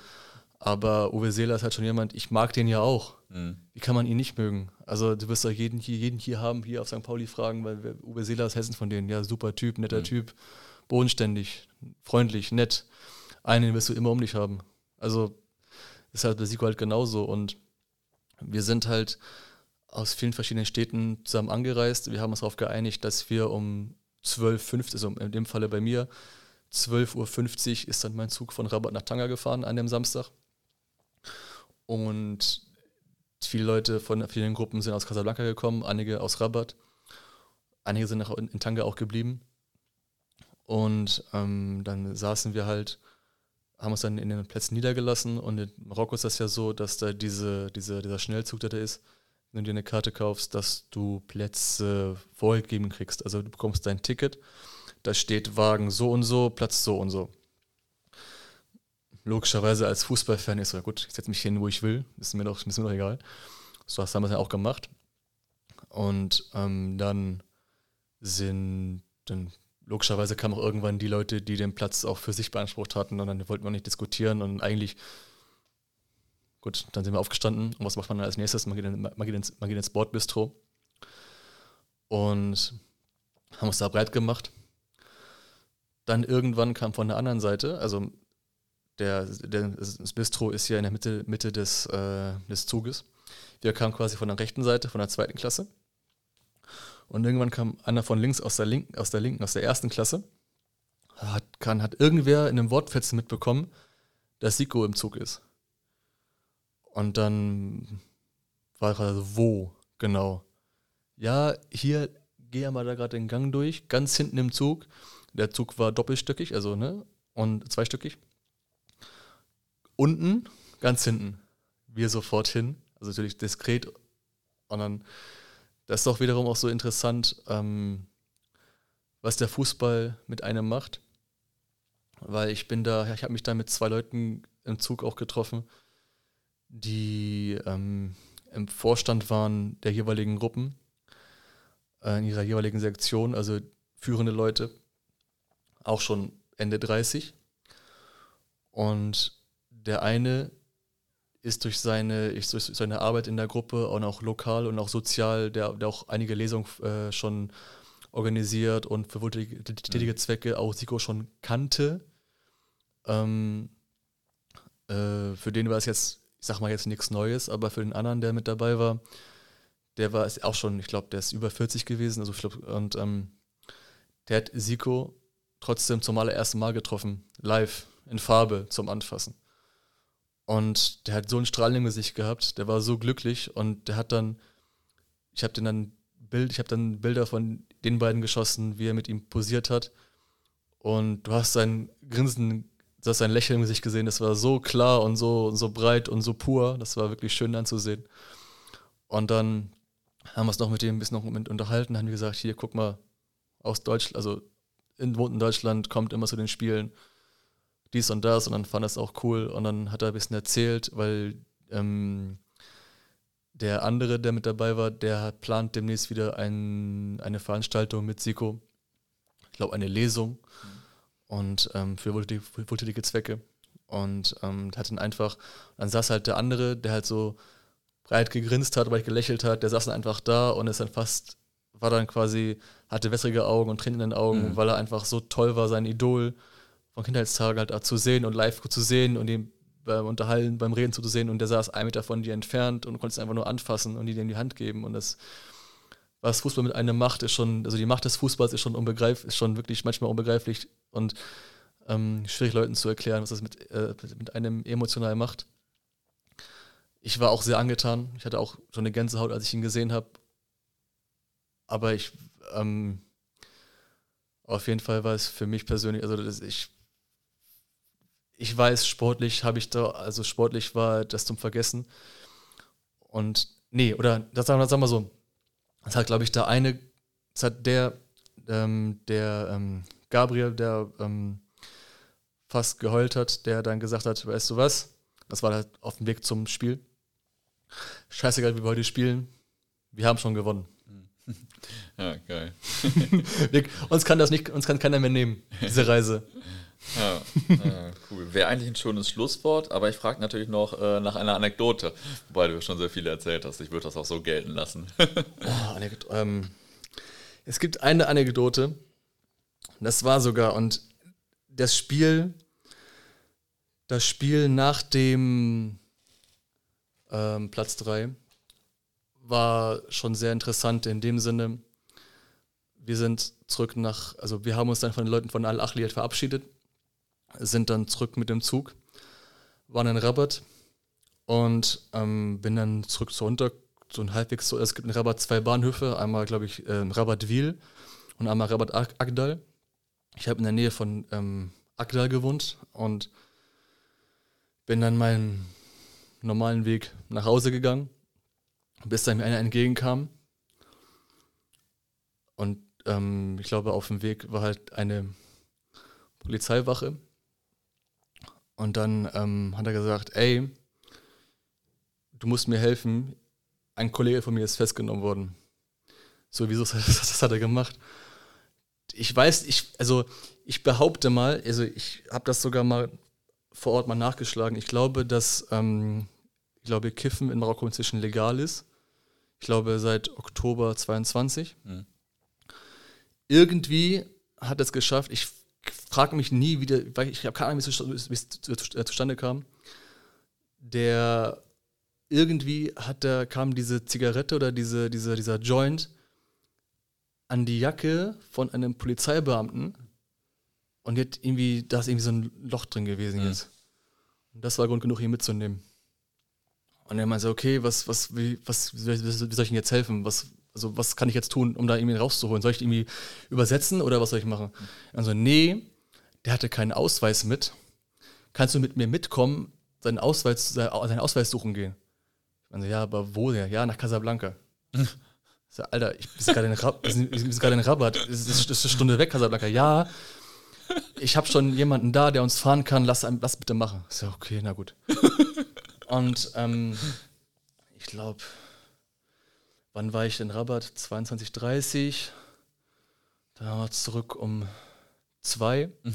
Aber Uwe Seeler ist halt schon jemand, ich mag den ja auch. Mhm. Wie kann man ihn nicht mögen? Also du wirst doch jeden hier, jeden hier haben, hier auf St. Pauli fragen, weil Uwe Seeler ist Hessen von denen. Ja, super Typ, netter mhm. Typ, bodenständig, freundlich, nett. Einen wirst du immer um dich haben. Also ist halt bei Siko halt genauso. Und wir sind halt aus vielen verschiedenen Städten zusammen angereist. Wir haben uns darauf geeinigt, dass wir um 12, also in dem Falle bei mir, 12.50 Uhr ist dann mein Zug von Rabat nach Tanga gefahren an dem Samstag. Und viele Leute von vielen Gruppen sind aus Casablanca gekommen, einige aus Rabat. Einige sind in, in Tanga auch geblieben. Und ähm, dann saßen wir halt, haben uns dann in den Plätzen niedergelassen. Und in Marokko ist das ja so, dass da diese, diese, dieser Schnellzug, der da ist, wenn du dir eine Karte kaufst, dass du Plätze vorgegeben kriegst. Also du bekommst dein Ticket, da steht Wagen so und so, Platz so und so logischerweise als Fußballfan ist ja gut, ich setze mich hin, wo ich will, ist mir doch, ist mir doch egal. So hast du damals ja auch gemacht. Und ähm, dann sind, dann logischerweise kamen auch irgendwann die Leute, die den Platz auch für sich beansprucht hatten und dann wollten wir nicht diskutieren und eigentlich, gut, dann sind wir aufgestanden und was macht man dann als nächstes? Man geht, in, man geht, ins, man geht ins Bordbistro und haben uns da breit gemacht. Dann irgendwann kam von der anderen Seite, also der, der, das Bistro ist ja in der Mitte, Mitte des, äh, des Zuges. Wir kamen quasi von der rechten Seite, von der zweiten Klasse. Und irgendwann kam einer von links aus der linken, aus der linken, aus der ersten Klasse. Hat, kann, hat irgendwer in einem Wortfetzen mitbekommen, dass Siko im Zug ist. Und dann war er so, wo genau? Ja, hier gehe mal da gerade den Gang durch, ganz hinten im Zug. Der Zug war doppelstöckig, also, ne? Und zweistöckig. Unten, ganz hinten. Wir sofort hin. Also natürlich diskret. Und dann, das ist doch wiederum auch so interessant, ähm, was der Fußball mit einem macht. Weil ich bin da, ich habe mich da mit zwei Leuten im Zug auch getroffen, die ähm, im Vorstand waren der jeweiligen Gruppen, äh, in ihrer jeweiligen Sektion, also führende Leute, auch schon Ende 30. Und der eine ist durch seine, ist durch seine Arbeit in der Gruppe und auch lokal und auch sozial, der, der auch einige Lesungen äh, schon organisiert und für wohltätige Zwecke auch Siko schon kannte. Ähm, äh, für den war es jetzt, ich sag mal jetzt nichts Neues, aber für den anderen, der mit dabei war, der war es auch schon, ich glaube, der ist über 40 gewesen, also glaub, und ähm, der hat Siko trotzdem zum allerersten Mal getroffen, live, in Farbe, zum Anfassen. Und der hat so ein Strahlen im Gesicht gehabt, der war so glücklich und der hat dann, ich habe dann Bild, ich dann Bilder von den beiden geschossen, wie er mit ihm posiert hat. Und du hast sein Grinsen, du hast sein Lächeln im Gesicht gesehen, das war so klar und so, so breit und so pur, das war wirklich schön anzusehen. Und dann haben wir es noch mit dem ein bisschen noch mit unterhalten, haben gesagt, hier, guck mal, aus Deutschland, also in, wohnt in Deutschland, kommt immer zu den Spielen, dies und das und dann fand er es auch cool und dann hat er ein bisschen erzählt, weil ähm, der andere, der mit dabei war, der hat, plant demnächst wieder ein, eine Veranstaltung mit Siko, ich glaube eine Lesung. Und ähm, für wohltätige Zwecke. Und ähm, hat dann einfach, dann saß halt der andere, der halt so breit gegrinst hat, breit gelächelt hat, der saß dann einfach da und ist dann fast, war dann quasi, hatte wässrige Augen und Tränen in den Augen, mhm. weil er einfach so toll war, sein Idol von Kindheitstagen halt zu sehen und live zu sehen und ihn beim Unterhalten, beim Reden zu sehen und der saß ein Meter von dir entfernt und konnte es einfach nur anfassen und dir in die Hand geben und das was Fußball mit einem macht, ist schon, also die Macht des Fußballs ist schon unbegreiflich, ist schon wirklich manchmal unbegreiflich und ähm, schwierig Leuten zu erklären, was das mit, äh, mit einem emotional macht ich war auch sehr angetan. Ich hatte auch schon eine Gänsehaut, als ich ihn gesehen habe. Aber ich, ähm, auf jeden Fall war es für mich persönlich, also ich, ich weiß, sportlich habe ich da, also sportlich war das zum Vergessen. Und nee, oder das sagen wir, sagen wir so, das hat, glaube ich, der eine, das hat der, ähm, der ähm, Gabriel, der ähm, fast geheult hat, der dann gesagt hat, weißt du was, das war halt auf dem Weg zum Spiel scheißegal, wie wir heute spielen, wir haben schon gewonnen. [laughs] Ja, geil. [laughs] wir, uns kann das nicht, uns kann keiner mehr nehmen, diese Reise. [laughs] Ja, ja cool. Wäre eigentlich ein schönes Schlusswort, aber ich frage natürlich noch äh, nach einer Anekdote, wobei du schon sehr viele erzählt hast. Ich würde das auch so gelten lassen. [laughs] oh, ähm, es gibt eine Anekdote, das war sogar, und das Spiel, das Spiel nach dem ähm, Platz 3. War schon sehr interessant in dem Sinne, wir sind zurück nach, also wir haben uns dann von den Leuten von Al-Achliyat verabschiedet, sind dann zurück mit dem Zug, waren in Rabat und ähm, bin dann zurück zu Unter, so ein halbwegs so, es gibt in Rabat zwei Bahnhöfe, einmal glaube ich ähm, Rabat Wil und einmal Rabat Agdal. Ich habe in der Nähe von ähm, Agdal gewohnt und bin dann meinen normalen Weg nach Hause gegangen, bis dann mir einer entgegenkam. Und ähm, ich glaube, auf dem Weg war halt eine Polizeiwache. Und dann ähm, hat er gesagt, ey, du musst mir helfen, ein Kollege von mir ist festgenommen worden. So, wieso [laughs] das, das hat er gemacht? Ich weiß, ich, also ich behaupte mal, also ich habe das sogar mal vor Ort mal nachgeschlagen. Ich glaube, dass ähm, ich glaube, Kiffen in Marokko inzwischen legal ist. Ich glaube, seit Oktober 22. Mhm. Irgendwie hat es geschafft. Ich frage mich nie wieder, weil ich habe keine Ahnung, wie es zustande kam. Der irgendwie hat der, kam diese Zigarette oder diese, diese, dieser Joint an die Jacke von einem Polizeibeamten und jetzt irgendwie, da ist irgendwie so ein Loch drin gewesen mhm. jetzt. Und das war Grund genug, ihn mitzunehmen. Und er meinte, okay, was, was, wie, was, wie soll ich Ihnen jetzt helfen? Was, also was kann ich jetzt tun, um da irgendwie rauszuholen? Soll ich irgendwie übersetzen oder was soll ich machen? Also, nee, der hatte keinen Ausweis mit. Kannst du mit mir mitkommen, seinen Ausweis, seinen Ausweis suchen gehen? Also, ja, aber wo der? Ja, nach Casablanca. [laughs] So, Alter, ich bin gerade in, Rab in Rabat. Es ist, ist, eine Stunde weg, Casablanca. Ja, ich habe schon jemanden da, der uns fahren kann. Lass, lass bitte machen. So, okay, na gut. [laughs] Und ähm, ich glaube, wann war ich in Rabat? 22.30 Da waren wir zurück um zwei. Mhm.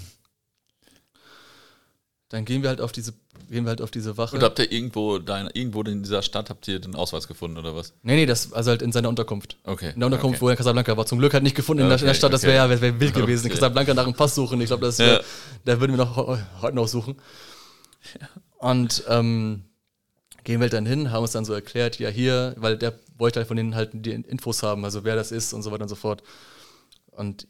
Dann gehen wir halt auf diese, gehen wir halt auf diese Wache. Und habt ihr irgendwo, dein, irgendwo in dieser Stadt habt ihr den Ausweis gefunden oder was? Nee, nee, das, also halt in seiner Unterkunft. Okay. In der Unterkunft, okay. wo er in Casablanca war. Zum Glück hat nicht gefunden in, der, in der Stadt, das wäre ja wär wild gewesen. Okay. In Casablanca nach einem Pass suchen. Ich glaube, das wär, ja. da würden wir noch heute noch suchen. Und ähm, gehen wir dann hin, haben uns dann so erklärt, ja hier, weil der wollte halt von denen halt die Infos haben, also wer das ist und so weiter und so fort. Und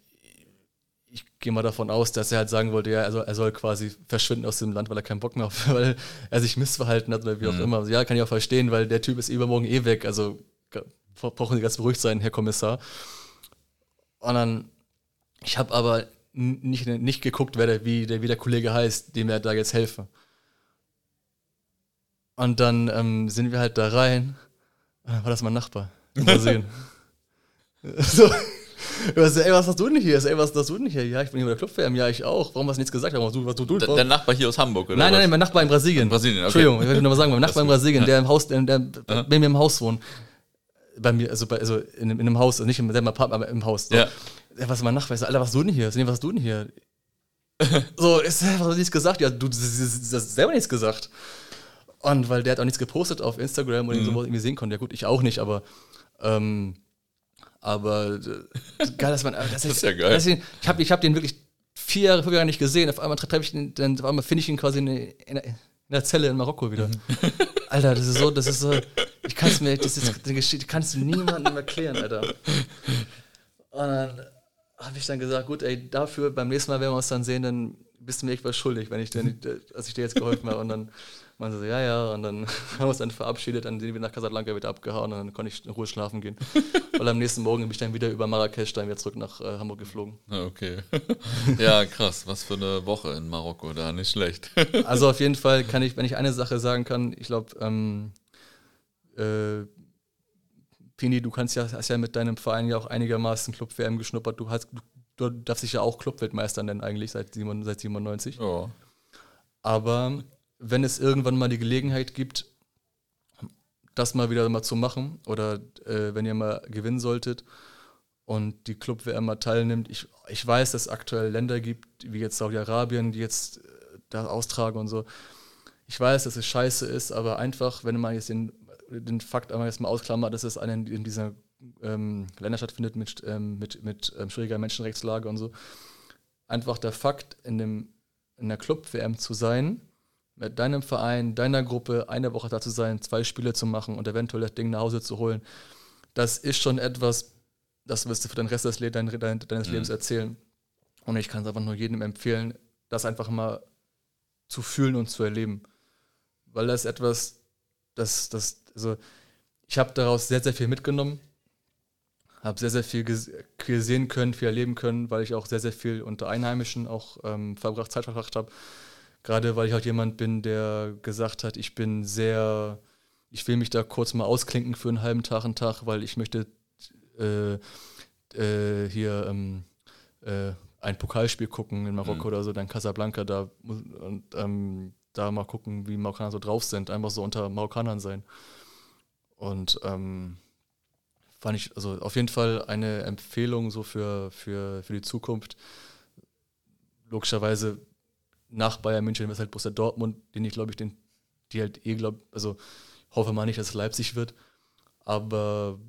ich gehe mal davon aus, dass er halt sagen wollte, ja, also er soll quasi verschwinden aus dem Land, weil er keinen Bock mehr hat, [laughs] weil er sich missverhalten hat oder wie auch mhm. immer. Also, ja, kann ich auch verstehen, weil der Typ ist übermorgen eh weg, also brauchen Sie ganz beruhigt sein, Herr Kommissar. Und dann, ich habe aber nicht, nicht geguckt, wer der, wie, der, wie der Kollege heißt, dem er da jetzt helfe. Und dann ähm, sind wir halt da rein. War das mein Nachbar [laughs] in Brasilien. so. Was, ey, was hast du denn hier? Ey, was hast du denn hier? Ja, ich bin hier bei der Clubfam. Ja, ich auch. Warum hast du nichts gesagt? Was du, was du, du, der, Nachbar hier aus Hamburg, oder? Nein, nein, nein, mein Nachbar in Brasilien. In Brasilien, okay. Entschuldigung, ich wollte nur mal sagen, mein Nachbar in Brasilien, der im Haus, der, der bei mir im Haus wohnt. Bei mir, also, bei, also in, in einem Haus, also nicht im selben Apartment, aber im Haus. So. Ja. Was ist mein Nachbar? Ich so, Alter, was hast du denn hier? Was hast du denn hier? [laughs] so, ist einfach nichts gesagt. Ja, du hast selber nichts gesagt. Und weil der hat auch nichts gepostet auf Instagram und mhm. ich so irgendwie sehen konnte. Ja gut, ich auch nicht, aber ähm, aber äh, geil, dass man. Das, das ist ja geil. Ich, ich habe ich hab den wirklich vier Jahre, fünf Jahre nicht gesehen. Auf einmal treffe ich ihn, dann auf einmal finde ich ihn quasi in, in, in, der Zelle in Marokko wieder. Mhm. [laughs] Alter, das ist so, das ist so. Ich kann es mir, das ist eine Geschichte, kannst du niemandem erklären, Alter. Und dann habe ich dann gesagt, gut, ey, dafür beim nächsten Mal, wenn wir uns dann sehen, dann bist du mir echt was schuldig, wenn ich, denn, als ich dir jetzt geholfen habe. Und dann man so, ja, ja, und dann [laughs] haben wir uns dann verabschiedet, dann sind wir nach Casablanca wieder abgehauen und dann konnte ich in Ruhe schlafen gehen. [laughs] Weil am nächsten Morgen bin ich dann wieder über Marrakesch dann wieder zurück nach äh, Hamburg geflogen. Okay. [laughs] ja, krass, was für eine Woche in Marokko, da nicht schlecht. also auf jeden Fall kann ich, wenn ich eine Sache sagen kann, ich glaube, ähm, äh, Pini, du kannst ja, hast ja mit deinem Verein ja auch einigermaßen Club-WM geschnuppert. Du, hast, du, du darfst dich ja auch Clubweltmeister nennen eigentlich seit, seit 97. Ja. Aber wenn es irgendwann mal die Gelegenheit gibt, das mal wieder mal zu machen oder äh, wenn ihr mal gewinnen solltet und die Club-WM mal teilnimmt. Ich, ich weiß, dass es aktuell Länder gibt, wie jetzt Saudi-Arabien, die jetzt äh, da austragen und so. Ich weiß, dass es scheiße ist, aber einfach, wenn man jetzt den, den Fakt einmal jetzt mal ausklammert, dass es einen in dieser ähm, Länder stattfindet mit, ähm, mit, mit ähm, schwieriger Menschenrechtslage und so. Einfach der Fakt, in, dem, in der Club-WM zu sein, mit deinem Verein, deiner Gruppe eine Woche da zu sein, zwei Spiele zu machen und eventuell das Ding nach Hause zu holen, das ist schon etwas, das wirst du für den Rest des Le dein, dein, deines mhm. Lebens erzählen. Und ich kann es einfach nur jedem empfehlen, das einfach mal zu fühlen und zu erleben. Weil das etwas, das, das, also ich habe daraus sehr, sehr viel mitgenommen, habe sehr, sehr viel gesehen können, viel erleben können, weil ich auch sehr, sehr viel unter Einheimischen auch ähm, verbracht, Zeit verbracht habe. Gerade weil ich halt jemand bin, der gesagt hat, ich bin sehr, ich will mich da kurz mal ausklinken für einen halben Tag, einen Tag, weil ich möchte äh, äh, hier ähm, äh, ein Pokalspiel gucken in Marokko mhm. oder so, dann Casablanca da und ähm, da mal gucken, wie Marokkaner so drauf sind, einfach so unter Marokkanern sein. Und ähm, fand ich also auf jeden Fall eine Empfehlung so für, für, für die Zukunft. Logischerweise nach Bayern München ist halt Borussia Dortmund, den ich glaube ich, den, die halt eh glaube, also hoffe mal nicht, dass es Leipzig wird. Aber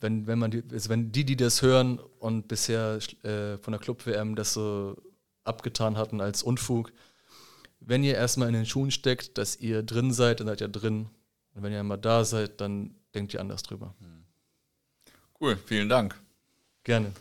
wenn, wenn man die, also wenn die, die das hören und bisher äh, von der Club-WM das so abgetan hatten als Unfug, wenn ihr erstmal in den Schuhen steckt, dass ihr drin seid, dann seid ihr drin. Und wenn ihr einmal da seid, dann denkt ihr anders drüber. Cool, vielen Dank. Gerne.